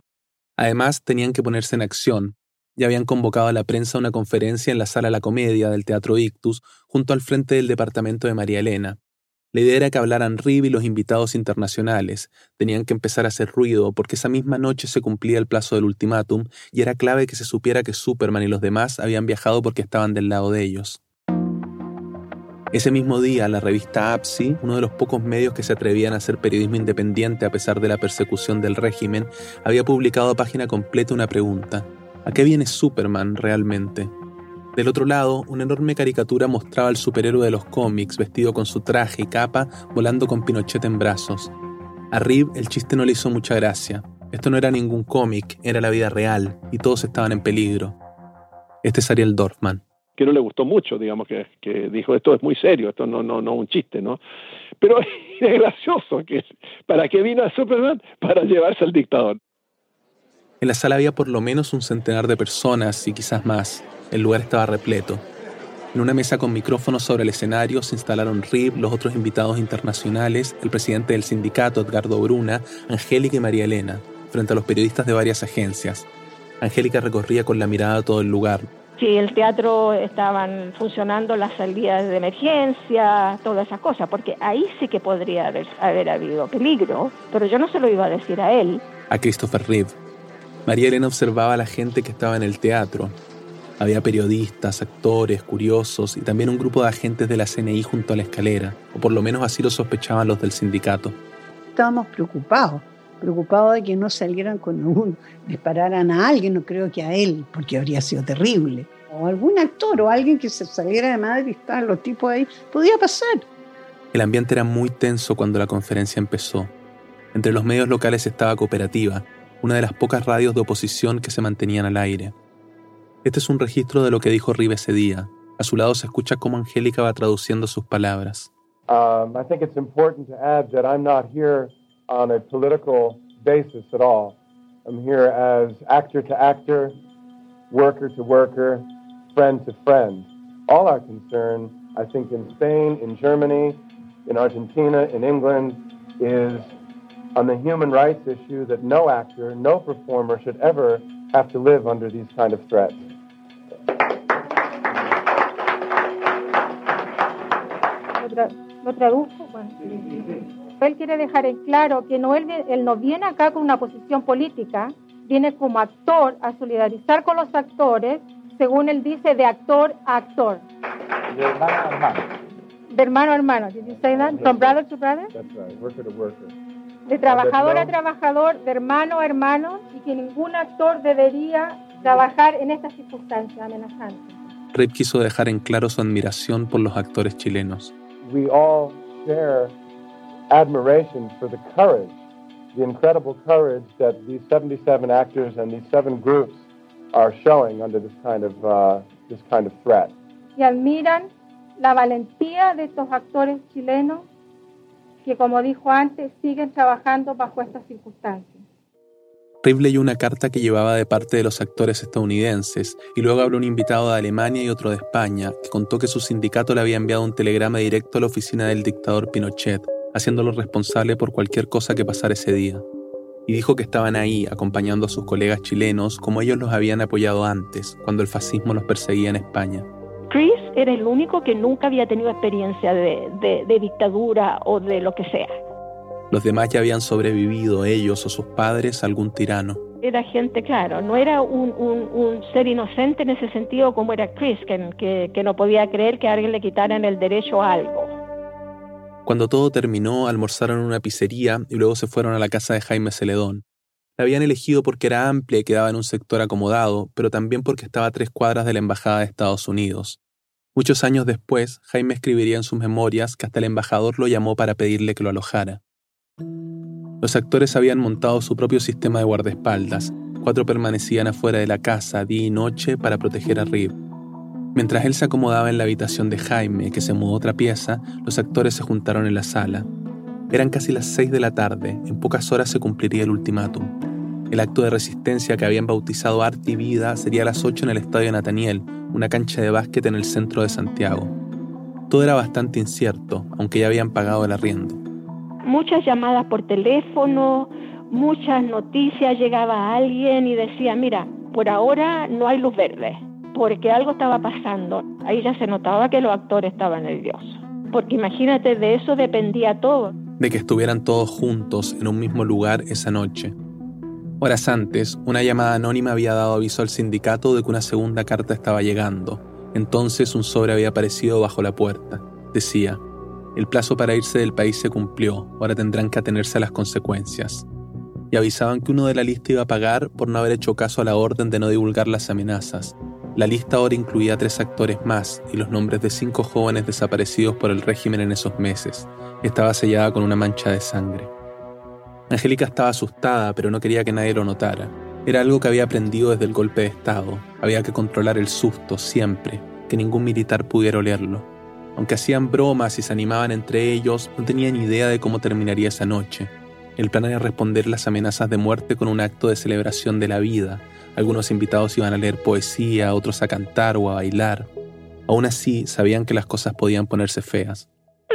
Además, tenían que ponerse en acción. Ya habían convocado a la prensa a una conferencia en la Sala La Comedia del Teatro Ictus, junto al frente del departamento de María Elena. La idea era que hablaran Rib y los invitados internacionales. Tenían que empezar a hacer ruido porque esa misma noche se cumplía el plazo del ultimátum y era clave que se supiera que Superman y los demás habían viajado porque estaban del lado de ellos. Ese mismo día, la revista APSI, uno de los pocos medios que se atrevían a hacer periodismo independiente a pesar de la persecución del régimen, había publicado a página completa una pregunta. ¿A qué viene Superman realmente? Del otro lado, una enorme caricatura mostraba al superhéroe de los cómics vestido con su traje y capa, volando con Pinochet en brazos. A Rib el chiste no le hizo mucha gracia. Esto no era ningún cómic, era la vida real, y todos estaban en peligro. Este es Ariel Dorfman que no le gustó mucho, digamos, que, que dijo esto es muy serio, esto no, no, no un chiste, ¿no? Pero es gracioso, que ¿para qué vino a Superman? Para llevarse al dictador. En la sala había por lo menos un centenar de personas y quizás más. El lugar estaba repleto. En una mesa con micrófonos sobre el escenario se instalaron Rip, los otros invitados internacionales, el presidente del sindicato, Edgardo Bruna, Angélica y María Elena, frente a los periodistas de varias agencias. Angélica recorría con la mirada todo el lugar. Si el teatro estaban funcionando las salidas de emergencia, todas esas cosas, porque ahí sí que podría haber, haber habido peligro, pero yo no se lo iba a decir a él. A Christopher Reeve. María Elena observaba a la gente que estaba en el teatro. Había periodistas, actores, curiosos y también un grupo de agentes de la CNI junto a la escalera, o por lo menos así lo sospechaban los del sindicato. Estábamos preocupados, preocupados de que no salieran con uno, dispararan a alguien, no creo que a él, porque habría sido terrible. O algún actor o alguien que se saliera de Madrid y estaban los tipos ahí, podía pasar. El ambiente era muy tenso cuando la conferencia empezó. Entre los medios locales estaba Cooperativa, una de las pocas radios de oposición que se mantenían al aire. Este es un registro de lo que dijo Rive ese día. A su lado se escucha cómo Angélica va traduciendo sus palabras. Um, I think it's important to add that I'm not here on a political basis at all. I'm here as actor to actor, worker to worker, friend to friend. All our concern, I think, in Spain, in Germany, in Argentina, in England, is on the human rights issue that no actor, no performer should ever have to live under these kind of threats. Lo traduzco, bueno. Él quiere dejar en claro que no, él, él no viene acá con una posición política, viene como actor a solidarizar con los actores, según él dice, de actor a actor. De hermano a hermano. De hermano a hermano. Did you say that? From brother to brother? That's right, worker to worker. De trabajador a trabajador, de hermano a hermano, y que ningún actor debería trabajar en estas circunstancias amenazantes. Rip quiso dejar en claro su admiración por los actores chilenos. We all share admiration for the courage, the incredible courage that these 77 actors and these seven groups are showing under this kind of, uh, this kind of threat. Y admiran la valentía de estos actores chilenos que, como dijo antes, siguen trabajando bajo estas circunstancias. Rip leyó una carta que llevaba de parte de los actores estadounidenses y luego habló un invitado de Alemania y otro de España que contó que su sindicato le había enviado un telegrama directo a la oficina del dictador Pinochet, haciéndolo responsable por cualquier cosa que pasara ese día. Y dijo que estaban ahí acompañando a sus colegas chilenos como ellos los habían apoyado antes, cuando el fascismo los perseguía en España. Chris era el único que nunca había tenido experiencia de, de, de dictadura o de lo que sea. Los demás ya habían sobrevivido, ellos o sus padres, a algún tirano. Era gente, claro, no era un, un, un ser inocente en ese sentido como era Chris, que, que, que no podía creer que a alguien le quitaran el derecho a algo. Cuando todo terminó, almorzaron en una pizzería y luego se fueron a la casa de Jaime Celedón. La habían elegido porque era amplia y quedaba en un sector acomodado, pero también porque estaba a tres cuadras de la Embajada de Estados Unidos. Muchos años después, Jaime escribiría en sus memorias que hasta el embajador lo llamó para pedirle que lo alojara. Los actores habían montado su propio sistema de guardaespaldas. Cuatro permanecían afuera de la casa día y noche para proteger a Rip. Mientras él se acomodaba en la habitación de Jaime, que se mudó a otra pieza, los actores se juntaron en la sala. Eran casi las seis de la tarde, en pocas horas se cumpliría el ultimátum. El acto de resistencia que habían bautizado Arte y Vida sería a las ocho en el Estadio Nathaniel, una cancha de básquet en el centro de Santiago. Todo era bastante incierto, aunque ya habían pagado el arriendo. Muchas llamadas por teléfono, muchas noticias, llegaba alguien y decía, mira, por ahora no hay luz verde, porque algo estaba pasando. Ahí ya se notaba que los actores estaban nerviosos, porque imagínate, de eso dependía todo. De que estuvieran todos juntos en un mismo lugar esa noche. Horas antes, una llamada anónima había dado aviso al sindicato de que una segunda carta estaba llegando. Entonces un sobre había aparecido bajo la puerta. Decía, el plazo para irse del país se cumplió, ahora tendrán que atenerse a las consecuencias. Y avisaban que uno de la lista iba a pagar por no haber hecho caso a la orden de no divulgar las amenazas. La lista ahora incluía tres actores más y los nombres de cinco jóvenes desaparecidos por el régimen en esos meses. Estaba sellada con una mancha de sangre. Angélica estaba asustada, pero no quería que nadie lo notara. Era algo que había aprendido desde el golpe de Estado. Había que controlar el susto siempre, que ningún militar pudiera olerlo. Aunque hacían bromas y se animaban entre ellos, no tenían idea de cómo terminaría esa noche. El plan era responder las amenazas de muerte con un acto de celebración de la vida. Algunos invitados iban a leer poesía, otros a cantar o a bailar. Aún así, sabían que las cosas podían ponerse feas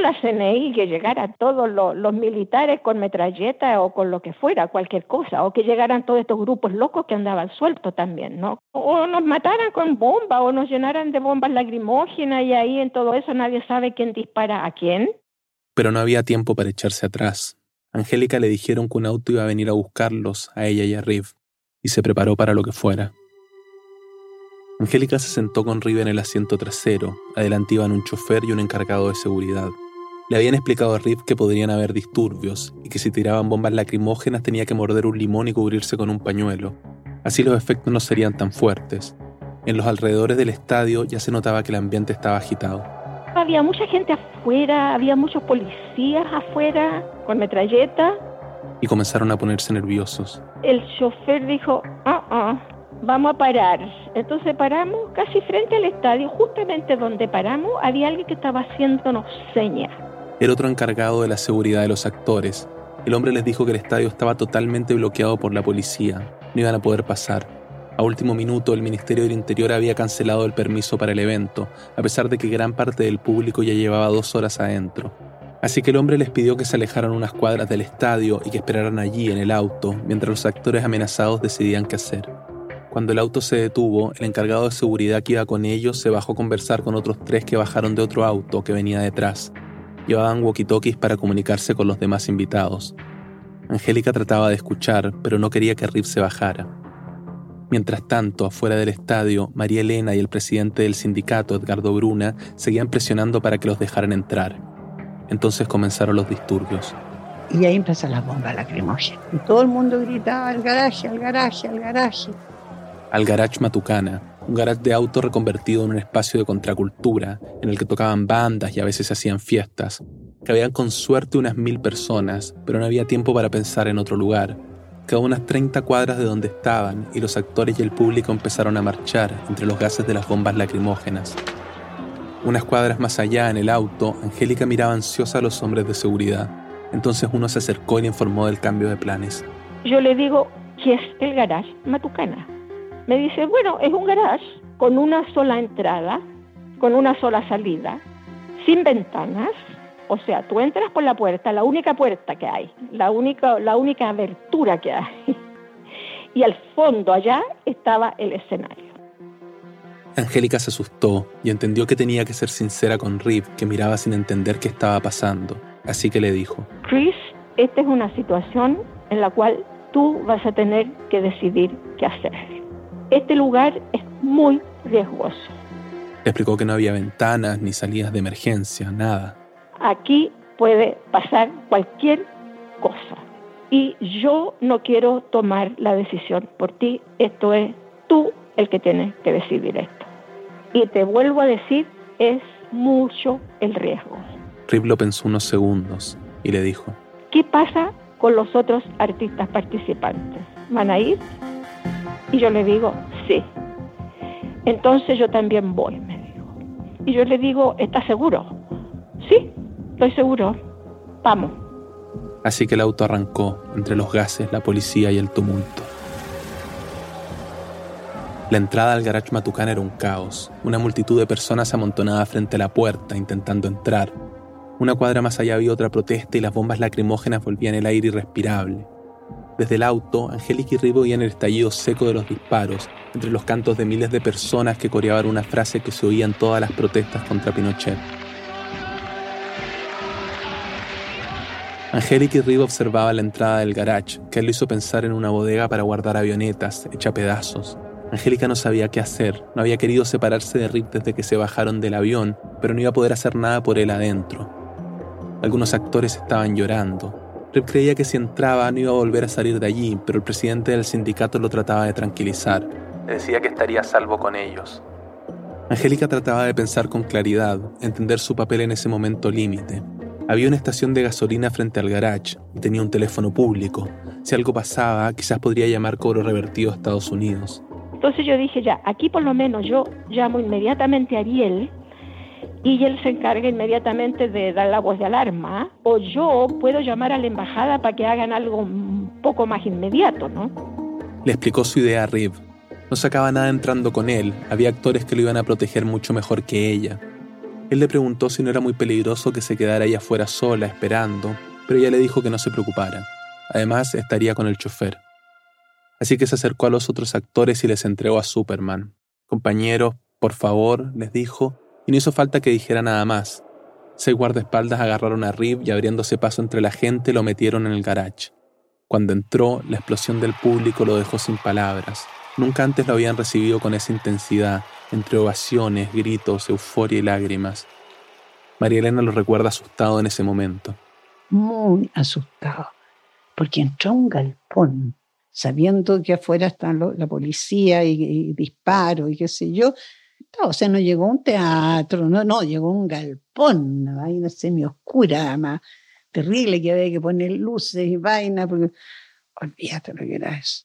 la CNI que llegara todos los, militares con metralleta o con lo que fuera, cualquier cosa, o que llegaran todos estos grupos locos que andaban sueltos también, ¿no? O nos mataran con bombas o nos llenaran de bombas lacrimógenas y ahí en todo eso nadie sabe quién dispara a quién. Pero no había tiempo para echarse atrás. Angélica le dijeron que un auto iba a venir a buscarlos, a ella y a Riv, y se preparó para lo que fuera. Angélica se sentó con Riv en el asiento trasero, adelante iban un chofer y un encargado de seguridad. Le habían explicado a Rip que podrían haber disturbios y que si tiraban bombas lacrimógenas tenía que morder un limón y cubrirse con un pañuelo. Así los efectos no serían tan fuertes. En los alrededores del estadio ya se notaba que el ambiente estaba agitado. Había mucha gente afuera, había muchos policías afuera con metralleta. Y comenzaron a ponerse nerviosos. El chofer dijo, ah, ah, vamos a parar. Entonces paramos casi frente al estadio, justamente donde paramos había alguien que estaba haciéndonos señas era otro encargado de la seguridad de los actores. El hombre les dijo que el estadio estaba totalmente bloqueado por la policía, no iban a poder pasar. A último minuto, el Ministerio del Interior había cancelado el permiso para el evento, a pesar de que gran parte del público ya llevaba dos horas adentro. Así que el hombre les pidió que se alejaran unas cuadras del estadio y que esperaran allí en el auto, mientras los actores amenazados decidían qué hacer. Cuando el auto se detuvo, el encargado de seguridad que iba con ellos se bajó a conversar con otros tres que bajaron de otro auto que venía detrás. Llevaban walkie-talkies para comunicarse con los demás invitados. Angélica trataba de escuchar, pero no quería que Rip se bajara. Mientras tanto, afuera del estadio, María Elena y el presidente del sindicato, Edgardo Bruna, seguían presionando para que los dejaran entrar. Entonces comenzaron los disturbios. Y ahí empezó la bomba lacrimógena. Y todo el mundo gritaba, al garaje, al garaje, al garaje. Al garage Matucana, un garage de auto reconvertido en un espacio de contracultura, en el que tocaban bandas y a veces hacían fiestas. Cabían con suerte unas mil personas, pero no había tiempo para pensar en otro lugar. Cada unas 30 cuadras de donde estaban, y los actores y el público empezaron a marchar entre los gases de las bombas lacrimógenas. Unas cuadras más allá, en el auto, Angélica miraba ansiosa a los hombres de seguridad. Entonces uno se acercó y le informó del cambio de planes. Yo le digo que es el garage Matucana. Me dice, bueno, es un garage con una sola entrada, con una sola salida, sin ventanas. O sea, tú entras por la puerta, la única puerta que hay, la única, la única abertura que hay. Y al fondo allá estaba el escenario. Angélica se asustó y entendió que tenía que ser sincera con Rip, que miraba sin entender qué estaba pasando. Así que le dijo, Chris, esta es una situación en la cual tú vas a tener que decidir qué hacer este lugar es muy riesgoso. Le explicó que no había ventanas ni salidas de emergencia, nada. Aquí puede pasar cualquier cosa. Y yo no quiero tomar la decisión por ti. Esto es tú el que tienes que decidir esto. Y te vuelvo a decir, es mucho el riesgo. Rip lo pensó unos segundos y le dijo, ¿qué pasa con los otros artistas participantes? ¿Van a ir? Y yo le digo, sí. Entonces yo también voy, me dijo. Y yo le digo, ¿estás seguro? Sí, estoy seguro. Vamos. Así que el auto arrancó entre los gases, la policía y el tumulto. La entrada al garage Matucán era un caos, una multitud de personas amontonada frente a la puerta intentando entrar. Una cuadra más allá había otra protesta y las bombas lacrimógenas volvían el aire irrespirable. Desde el auto, Angélica y Rivo veían el estallido seco de los disparos, entre los cantos de miles de personas que coreaban una frase que se oía en todas las protestas contra Pinochet. Angélica y Rivo observaban la entrada del garage, que lo hizo pensar en una bodega para guardar avionetas, hecha pedazos. Angélica no sabía qué hacer, no había querido separarse de Rip desde que se bajaron del avión, pero no iba a poder hacer nada por él adentro. Algunos actores estaban llorando, Rip creía que si entraba no iba a volver a salir de allí, pero el presidente del sindicato lo trataba de tranquilizar. Le decía que estaría a salvo con ellos. Angélica trataba de pensar con claridad, entender su papel en ese momento límite. Había una estación de gasolina frente al garage y tenía un teléfono público. Si algo pasaba, quizás podría llamar cobro revertido a Estados Unidos. Entonces yo dije, ya, aquí por lo menos yo llamo inmediatamente a Ariel y él se encarga inmediatamente de dar la voz de alarma, o yo puedo llamar a la embajada para que hagan algo un poco más inmediato, ¿no? Le explicó su idea a Riv. No sacaba nada entrando con él, había actores que lo iban a proteger mucho mejor que ella. Él le preguntó si no era muy peligroso que se quedara ella fuera sola, esperando, pero ella le dijo que no se preocupara. Además, estaría con el chofer. Así que se acercó a los otros actores y les entregó a Superman. Compañeros, por favor, les dijo, y no hizo falta que dijera nada más. Seis guardaespaldas agarraron a Rib y abriéndose paso entre la gente lo metieron en el garage. Cuando entró, la explosión del público lo dejó sin palabras. Nunca antes lo habían recibido con esa intensidad, entre ovaciones, gritos, euforia y lágrimas. María Elena lo recuerda asustado en ese momento. Muy asustado, porque entró a un galpón, sabiendo que afuera está la policía y, y disparo y qué sé yo, o sea, no llegó un teatro, no, no, llegó un galpón, una vaina semi-oscura, más terrible que había que poner luces y vainas, porque olvídate lo que era eso.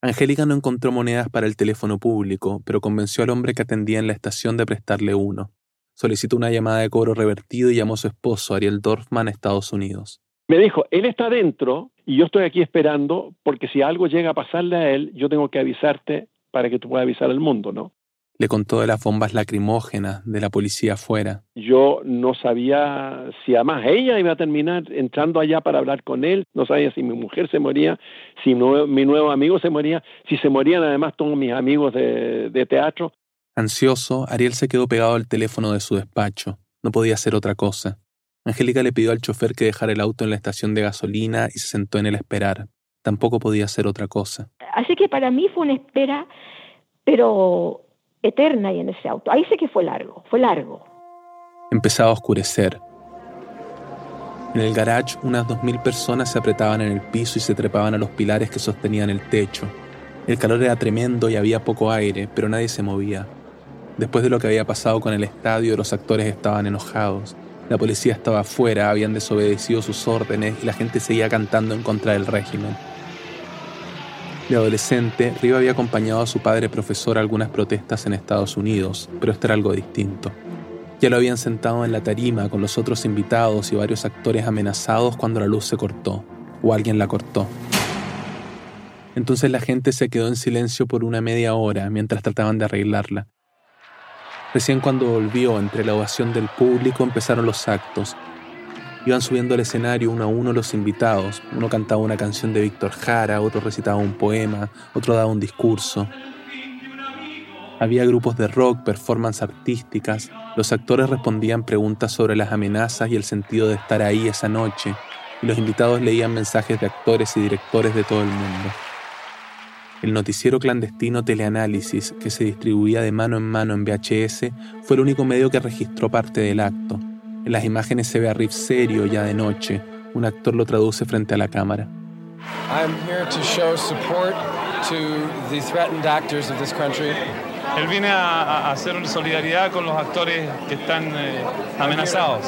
Angélica no encontró monedas para el teléfono público, pero convenció al hombre que atendía en la estación de prestarle uno. Solicitó una llamada de cobro revertido y llamó a su esposo, Ariel Dorfman, a Estados Unidos. Me dijo, él está adentro y yo estoy aquí esperando porque si algo llega a pasarle a él, yo tengo que avisarte para que tú puedas avisar al mundo, ¿no? Le contó de las bombas lacrimógenas, de la policía afuera. Yo no sabía si además ella iba a terminar entrando allá para hablar con él, no sabía si mi mujer se moría, si mi nuevo amigo se moría, si se morían además todos mis amigos de, de teatro. Ansioso, Ariel se quedó pegado al teléfono de su despacho. No podía hacer otra cosa. Angélica le pidió al chofer que dejara el auto en la estación de gasolina y se sentó en él a esperar. Tampoco podía hacer otra cosa. Así que para mí fue una espera, pero eterna ahí en ese auto. Ahí sé que fue largo, fue largo. Empezaba a oscurecer. En el garage, unas dos mil personas se apretaban en el piso y se trepaban a los pilares que sostenían el techo. El calor era tremendo y había poco aire, pero nadie se movía. Después de lo que había pasado con el estadio, los actores estaban enojados. La policía estaba afuera, habían desobedecido sus órdenes y la gente seguía cantando en contra del régimen. De adolescente, Riva había acompañado a su padre profesor a algunas protestas en Estados Unidos, pero esto era algo distinto. Ya lo habían sentado en la tarima con los otros invitados y varios actores amenazados cuando la luz se cortó, o alguien la cortó. Entonces la gente se quedó en silencio por una media hora mientras trataban de arreglarla. Recién cuando volvió entre la ovación del público empezaron los actos Iban subiendo al escenario uno a uno los invitados. Uno cantaba una canción de Víctor Jara, otro recitaba un poema, otro daba un discurso. Había grupos de rock, performances artísticas. Los actores respondían preguntas sobre las amenazas y el sentido de estar ahí esa noche. Y los invitados leían mensajes de actores y directores de todo el mundo. El noticiero clandestino Teleanálisis, que se distribuía de mano en mano en VHS, fue el único medio que registró parte del acto. En las imágenes se ve a Riff serio ya de noche. Un actor lo traduce frente a la cámara. Él viene a, hacer solidaridad con los actores que están eh, amenazados.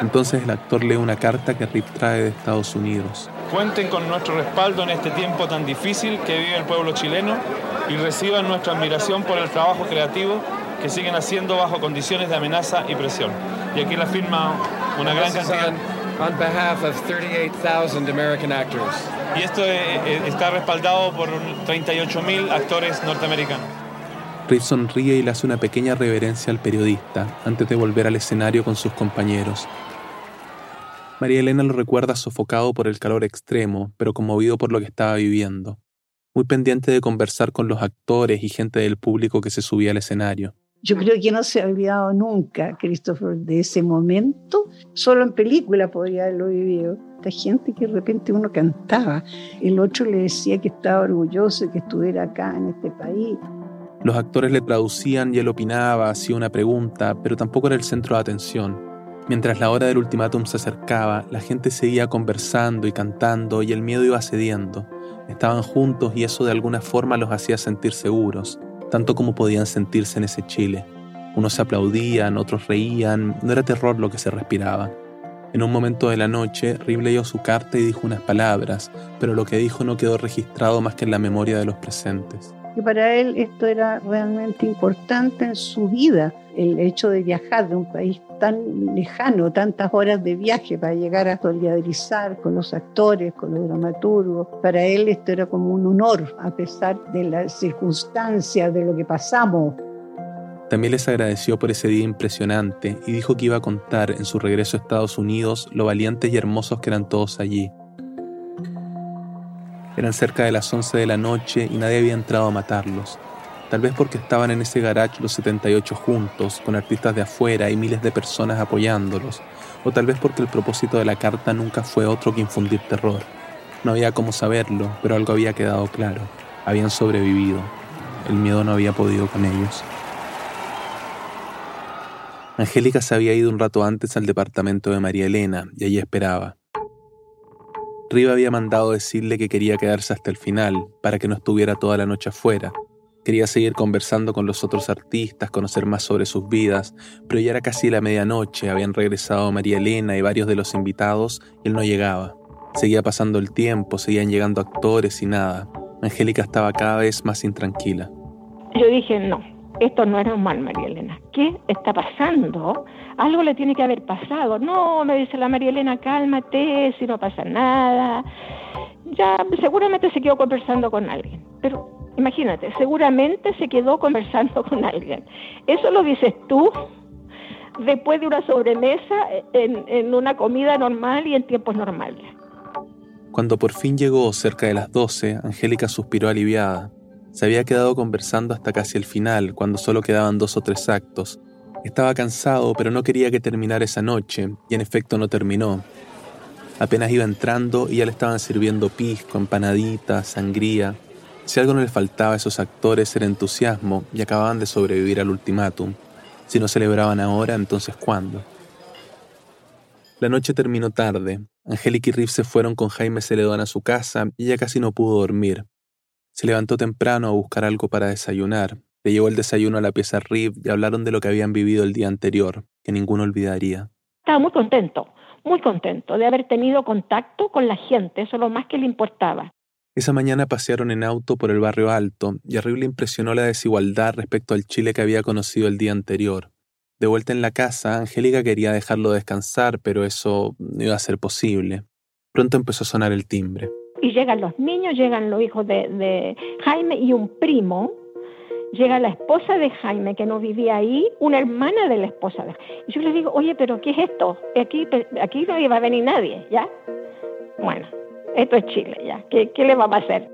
Entonces el actor lee una carta que Rip trae de Estados Unidos. Cuenten con nuestro respaldo en este tiempo tan difícil que vive el pueblo chileno y reciban nuestra admiración por el trabajo creativo que siguen haciendo bajo condiciones de amenaza y presión y aquí la firma una gran cantidad. On behalf of 38,000 American actors. Y esto eh, eh, está respaldado por 38.000 actores norteamericanos. Reeves sonríe y le hace una pequeña reverencia al periodista antes de volver al escenario con sus compañeros. María Elena lo recuerda sofocado por el calor extremo, pero conmovido por lo que estaba viviendo, muy pendiente de conversar con los actores y gente del público que se subía al escenario. Yo creo que no se ha olvidado nunca, Christopher, de ese momento. Solo en película podría haberlo vivido. Esta gente que de repente uno cantaba, el otro le decía que estaba orgulloso de que estuviera acá en este país. Los actores le traducían y él opinaba, hacía una pregunta, pero tampoco era el centro de atención. Mientras la hora del ultimátum se acercaba, la gente seguía conversando y cantando y el miedo iba cediendo. Estaban juntos y eso de alguna forma los hacía sentir seguros tanto como podían sentirse en ese Chile. Unos se aplaudían, otros reían, no era terror lo que se respiraba. En un momento de la noche, Rib leyó su carta y dijo unas palabras, pero lo que dijo no quedó registrado más que en la memoria de los presentes. Para él esto era realmente importante en su vida, el hecho de viajar de un país tan lejano, tantas horas de viaje para llegar a solidarizar con los actores, con los dramaturgos. Para él esto era como un honor, a pesar de las circunstancias, de lo que pasamos. También les agradeció por ese día impresionante y dijo que iba a contar en su regreso a Estados Unidos lo valientes y hermosos que eran todos allí. Eran cerca de las 11 de la noche y nadie había entrado a matarlos. Tal vez porque estaban en ese garage los 78 juntos, con artistas de afuera y miles de personas apoyándolos, o tal vez porque el propósito de la carta nunca fue otro que infundir terror. No había cómo saberlo, pero algo había quedado claro. Habían sobrevivido. El miedo no había podido con ellos. Angélica se había ido un rato antes al departamento de María Elena y allí esperaba. Riva había mandado decirle que quería quedarse hasta el final, para que no estuviera toda la noche afuera, Quería seguir conversando con los otros artistas, conocer más sobre sus vidas, pero ya era casi la medianoche, habían regresado María Elena y varios de los invitados y él no llegaba. Seguía pasando el tiempo, seguían llegando actores y nada. Angélica estaba cada vez más intranquila. Yo dije, no, esto no es normal, María Elena. ¿Qué está pasando? Algo le tiene que haber pasado. No, me dice la María Elena, cálmate, si no pasa nada. Ya seguramente se quedó conversando con alguien. Pero Imagínate, seguramente se quedó conversando con alguien. Eso lo dices tú después de una sobremesa en, una comida normal y en tiempos normales. Cuando por fin llegó cerca de las 12, Angélica suspiró aliviada. Se había quedado conversando hasta casi el final, cuando solo quedaban dos o tres actos. Estaba cansado, pero no quería que terminara esa noche, y en efecto no terminó. Apenas iba entrando y ya le estaban sirviendo pisco, empanaditas, sangría. Si algo no le faltaba a esos actores era entusiasmo y acababan de sobrevivir al ultimátum. Si no celebraban ahora, entonces ¿cuándo? La noche terminó tarde. Angélica y Riff se fueron con Jaime Celedón a su casa y ella casi no pudo dormir. Se levantó temprano a buscar algo para desayunar. Le llevó el desayuno a la pieza Riff y hablaron de lo que habían vivido el día anterior, que ninguno olvidaría. Estaba muy contento, muy contento de haber tenido contacto con la gente, eso es lo más que le importaba. Esa mañana pasearon en auto por el barrio alto y a le impresionó la desigualdad respecto al Chile que había conocido el día anterior. De vuelta en la casa, Angélica quería dejarlo descansar, pero eso no iba a ser posible. Pronto empezó a sonar el timbre. Y llegan los niños, llegan los hijos de, de Jaime y un primo. Llega la esposa de Jaime, que no vivía ahí, una hermana de la esposa de Jaime. Y yo le digo, oye, pero ¿qué es esto? Aquí, aquí no iba a venir nadie, ¿ya? Bueno, esto es Chile ya, ¿qué, le va a hacer?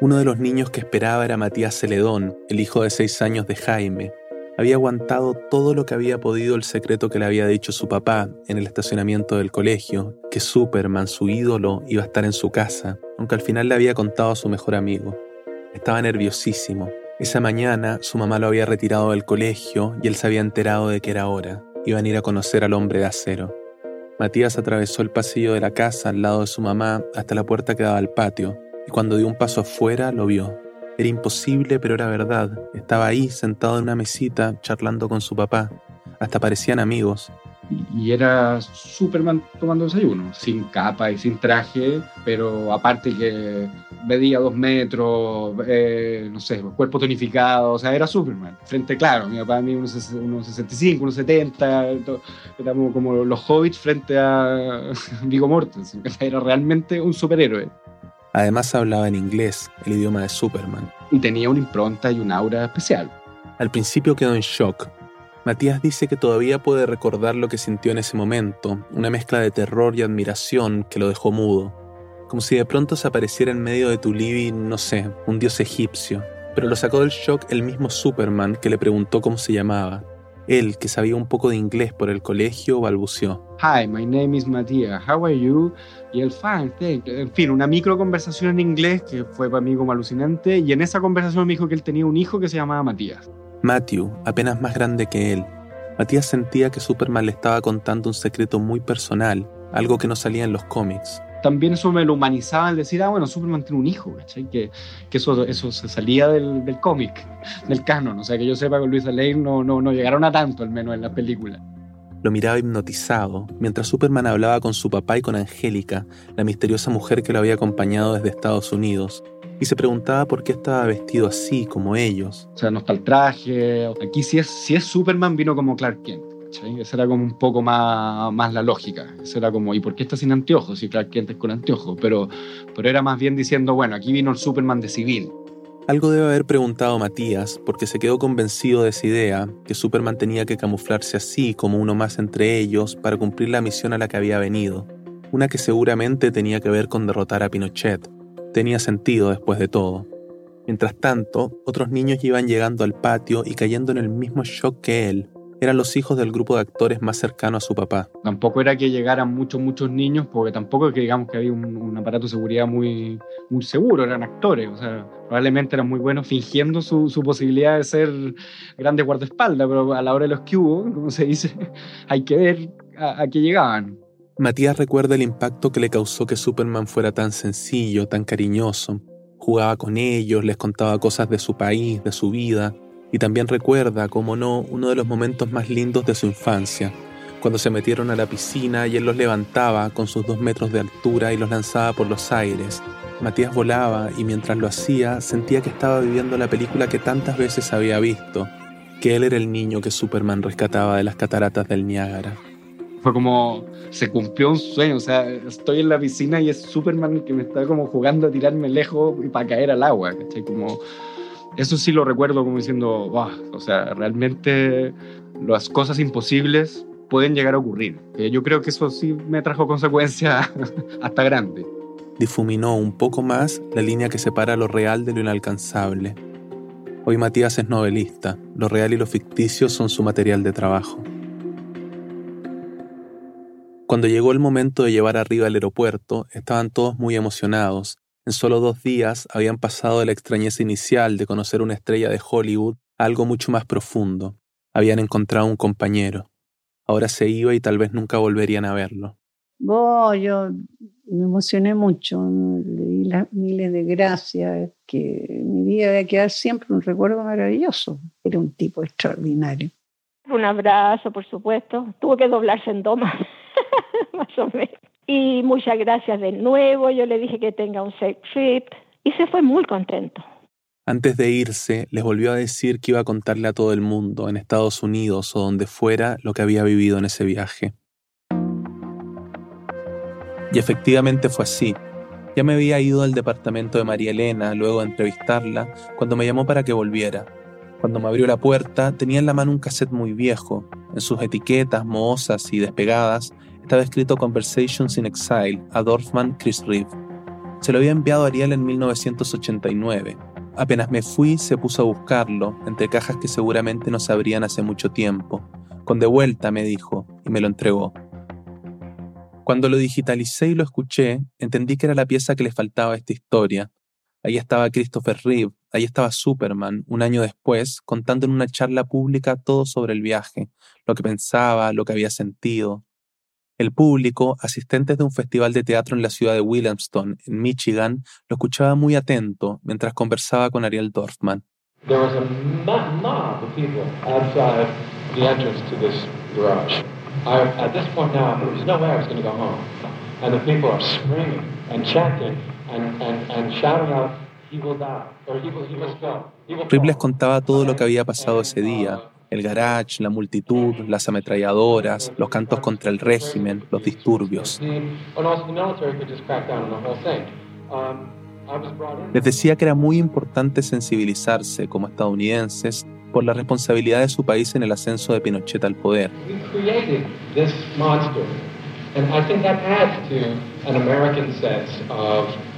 Uno de los niños que esperaba era Matías Celedón, el hijo de seis años de Jaime. Había aguantado todo lo que había podido el secreto que le había dicho su papá en el estacionamiento del colegio, que Superman, su ídolo, iba a estar en su casa, aunque al final le había contado a su mejor amigo. Estaba nerviosísimo. Esa mañana su mamá lo había retirado del colegio y él se había enterado de que era hora. Iban a ir a conocer al hombre de acero. Matías atravesó el pasillo de la casa al lado de su mamá hasta la puerta que daba al patio, y cuando dio un paso afuera lo vio. Era imposible, pero era verdad. Estaba ahí, sentado en una mesita, charlando con su papá. Hasta parecían amigos y era Superman tomando desayuno, sin capa y sin traje, pero aparte que medía dos metros, eh, no sé, cuerpo tonificado, o sea, era Superman. Frente, claro, mi papá mí unos, unos 65, unos 70, éramos como los hobbits frente a Vigo Mortensen, era realmente un superhéroe. Además hablaba en inglés, el idioma de Superman. Y tenía una impronta y un aura especial. Al principio quedó en shock, Matías dice que todavía puede recordar lo que sintió en ese momento, una mezcla de terror y admiración que lo dejó mudo, como si de pronto se apareciera en medio de tu living, no sé, un dios egipcio, pero lo sacó del shock el mismo Superman que le preguntó cómo se llamaba. Él, que sabía un poco de inglés por el colegio, balbuceó. Hi, my name is Matías. How are you? Y fine, thank En fin, una micro conversación en inglés que fue para mí como alucinante. Y en esa conversación me dijo que él tenía un hijo que se llamaba Matías. Matthew, apenas más grande que él. Matías sentía que Superman le estaba contando un secreto muy personal, algo que no salía en los cómics. También eso me lo humanizaba al decir, ah, bueno, Superman tiene un hijo, ¿cachai? Que, que eso, eso se salía del, del cómic, del canon. O sea, que yo sepa que Luis Lane no, no, no llegaron a tanto, al menos en la película. Lo miraba hipnotizado, mientras Superman hablaba con su papá y con Angélica, la misteriosa mujer que lo había acompañado desde Estados Unidos. y se preguntaba por qué estaba vestido así como ellos. O sea, no está el traje. Aquí si es, si es Superman vino como Clark Kent. ¿Cachai? Esa era como un poco más, la lógica. Eso era como, ¿y por qué está sin anteojos? Si Clark Kent es con anteojos. Pero, pero era más bien diciendo, bueno, aquí vino el Superman de civil. Algo debe haber preguntado Matías, porque se quedó convencido de esa idea, que Superman tenía que camuflarse así como uno más entre ellos para cumplir la misión a la que había venido, una que seguramente tenía que ver con derrotar a Pinochet. Tenía sentido después de todo. Mientras tanto, otros niños iban llegando al patio y cayendo en el mismo shock que él, eran los hijos del grupo de actores más cercano a su papá. Tampoco era que llegaran muchos, muchos niños, porque tampoco que digamos que había un, un aparato de seguridad muy, muy seguro, eran actores, o sea, probablemente eran muy buenos fingiendo su, su posibilidad de ser grandes guardaespaldas, pero a la hora de los que hubo, como se dice, hay que ver a, a qué llegaban. Matías recuerda el impacto que le causó que Superman fuera tan sencillo, tan cariñoso. Jugaba con ellos, les contaba cosas de su país, de su vida, y también recuerda, como no, uno de los momentos más lindos de su infancia, cuando se metieron a la piscina y él los levantaba con sus dos metros de altura y los lanzaba por los aires. Matías volaba y mientras lo hacía sentía que estaba viviendo la película que tantas veces había visto, que él era el niño que Superman rescataba de las cataratas del Niágara. Fue como, se cumplió un sueño, o sea, estoy en la piscina y es Superman que me está como jugando a tirarme lejos y para caer al agua, ¿cachai? Como, eso sí lo recuerdo como diciendo, o sea, realmente las cosas imposibles pueden llegar a ocurrir. Eh, yo creo que eso sí me trajo consecuencias hasta grandes. Difuminó un poco más la línea que separa lo real de lo inalcanzable. Hoy Matías es novelista, lo real y lo ficticio son su material de trabajo. Cuando llegó el momento de llevar arriba al aeropuerto, estaban todos muy emocionados. En solo dos días habían pasado de la extrañeza inicial de conocer una estrella de Hollywood a algo mucho más profundo. Habían encontrado un compañero. Ahora se iba y tal vez nunca volverían a verlo. Oh, yo me emocioné mucho, le di las miles de gracias, que mi vida va a quedar siempre un recuerdo maravilloso. Era un tipo extraordinario. Un abrazo, por supuesto. Tuvo que doblarse en dos más, más o menos. Y muchas gracias de nuevo. Yo le dije que tenga un safe trip y se fue muy contento. Antes de irse, les volvió a decir que iba a contarle a todo el mundo, en Estados Unidos o donde fuera, lo que había vivido en ese viaje. Y efectivamente fue así. Ya me había ido al departamento de María Elena luego de entrevistarla cuando me llamó para que volviera. Cuando me abrió la puerta tenía en la mano un cassette muy viejo. En sus etiquetas mohosas y despegadas estaba escrito Conversations in Exile a Dorfman Chris Reeve. Se lo había enviado a Ariel en 1989. Apenas me fui, se puso a buscarlo, entre cajas que seguramente no se abrían hace mucho tiempo. Con de vuelta, me dijo, y me lo entregó. Cuando lo digitalicé y lo escuché, entendí que era la pieza que le faltaba a esta historia. Ahí estaba Christopher Reeve, ahí estaba Superman, un año después, contando en una charla pública todo sobre el viaje, lo que pensaba, lo que había sentido. El público, asistentes de un festival de teatro en la ciudad de Williamston, en Michigan, lo escuchaba muy atento mientras conversaba con Ariel Dorfman. There was a mo- mob of people outside the entrance to this garage. I, at this point now, there was no way I was going to go home. And the people are screaming and chanting and, and, and shouting out, he will die, or he, will, he must go. He will Reeve les fall." contaba todo lo que había pasado ese día, el garage, la multitud, las ametralladoras, los cantos contra el régimen, los disturbios. Les decía que era muy importante sensibilizarse como estadounidenses por la responsabilidad de su país en el ascenso de Pinochet al poder. We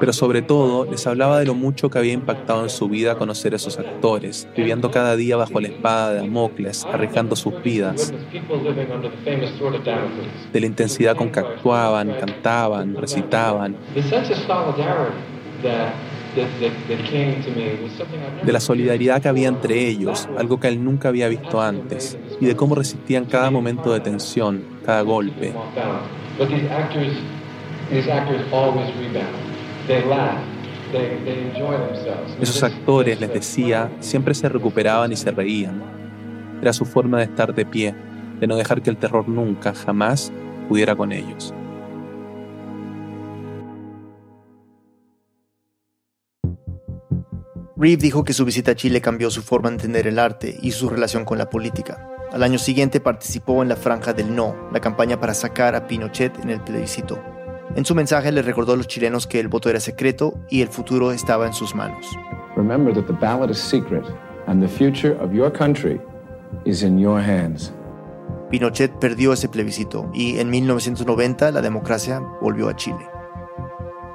Pero sobre todo les hablaba de lo mucho que había impactado en su vida conocer a esos actores, viviendo cada día bajo la espada de Damocles, arriesgando sus vidas, de la intensidad con que actuaban, cantaban, recitaban, de la solidaridad que había entre ellos, algo que él nunca había visto antes, y de cómo resistían cada momento de tensión, cada golpe. Esos actores, les decía, siempre se recuperaban y se reían. Era su forma de estar de pie, de no dejar que el terror nunca, jamás pudiera con ellos. Reeve dijo que su visita a Chile cambió su forma de entender el arte y su relación con la política. Al año siguiente participó en la Franja del No, la campaña para sacar a Pinochet en el plebiscito. En su mensaje le recordó a los chilenos que el voto era secreto y el futuro estaba en sus manos. Remember that the ballot is secret and the future of your country is in your hands. Pinochet perdió ese plebiscito y en 1990 la democracia volvió a Chile.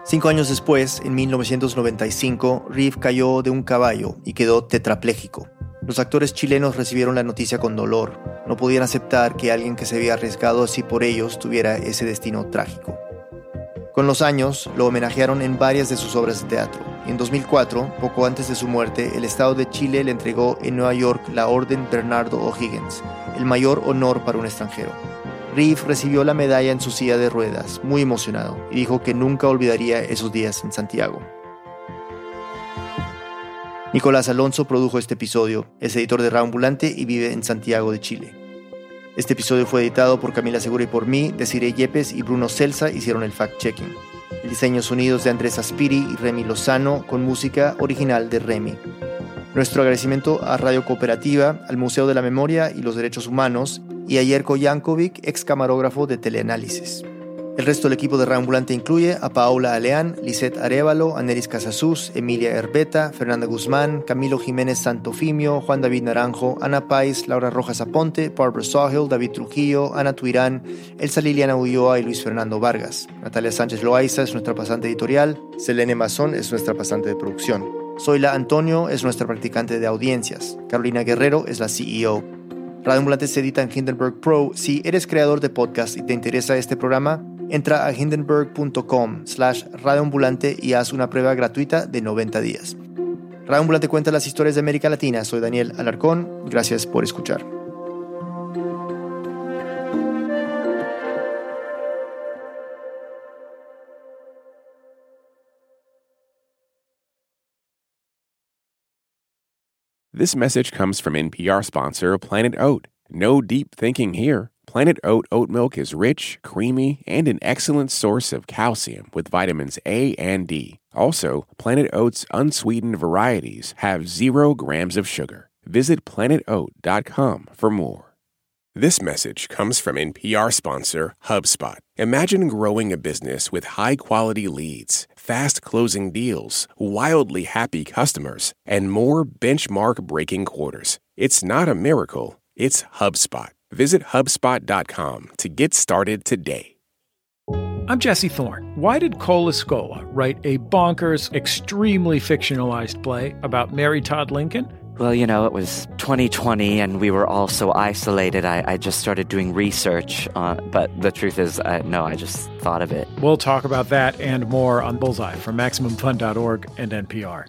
Cinco años después, en 1995, Reeve cayó de un caballo y quedó tetrapléjico. Los actores chilenos recibieron la noticia con dolor. No podían aceptar que alguien que se había arriesgado así por ellos tuviera ese destino trágico. Con los años, lo homenajearon en varias de sus obras de teatro. En 2004, poco antes de su muerte, el Estado de Chile le entregó en Nueva York la Orden Bernardo O'Higgins, el mayor honor para un extranjero. Reeve recibió la medalla en su silla de ruedas, muy emocionado, y dijo que nunca olvidaría esos días en Santiago. Nicolás Alonso produjo este episodio, es editor de Raambulante y vive en Santiago de Chile. Este episodio fue editado por Camila Segura y por mí, Desiree Yepes y Bruno Celsa hicieron el fact-checking. El diseño sonidos de Andrés Aspiri y Remy Lozano con música original de Remy. Nuestro agradecimiento a Radio Cooperativa, al Museo de la Memoria y los Derechos Humanos y a Yerko Jankovic, ex camarógrafo de Teleanálisis. El resto del equipo de Reambulante incluye a Paola Aleán, Lisette Arevalo, Aneris Casasus, Emilia Herbeta, Fernanda Guzmán, Camilo Jiménez Santofimio, Juan David Naranjo, Ana Pais, Laura Rojas Aponte, Barbara Sawhill, David Trujillo, Ana Tuirán, Elsa Liliana Ulloa y Luis Fernando Vargas. Natalia Sánchez Loaiza es nuestra pasante editorial, Selene Mazón es nuestra pasante de producción. Zoila Antonio es nuestra practicante de audiencias. Carolina Guerrero es la CEO. Radio se edita en Hindenburg Pro. Si eres creador de podcast y te interesa este programa, entra a hindenburg.com slash radioambulante y haz una prueba gratuita de 90 días. Radio Ambulante cuenta las historias de América Latina. Soy Daniel Alarcón. Gracias por escuchar. This message comes from NPR sponsor Planet Oat. No deep thinking here. Planet Oat oat milk is rich, creamy, and an excellent source of calcium with vitamins A and D. Also, Planet Oat's unsweetened varieties have zero grams of sugar. Visit planetoat.com for more. This message comes from NPR sponsor HubSpot. Imagine growing a business with high quality leads, fast closing deals, wildly happy customers, and more benchmark breaking quarters. It's not a miracle, it's HubSpot. Visit HubSpot.com to get started today. I'm Jesse Thorne. Why did Cole Escola write a bonkers, extremely fictionalized play about Mary Todd Lincoln? Well, you know, it was 2020 and we were all so isolated. I, I just started doing research. On, but the truth is, I, no, I just thought of it. We'll talk about that and more on Bullseye from MaximumFun.org and NPR.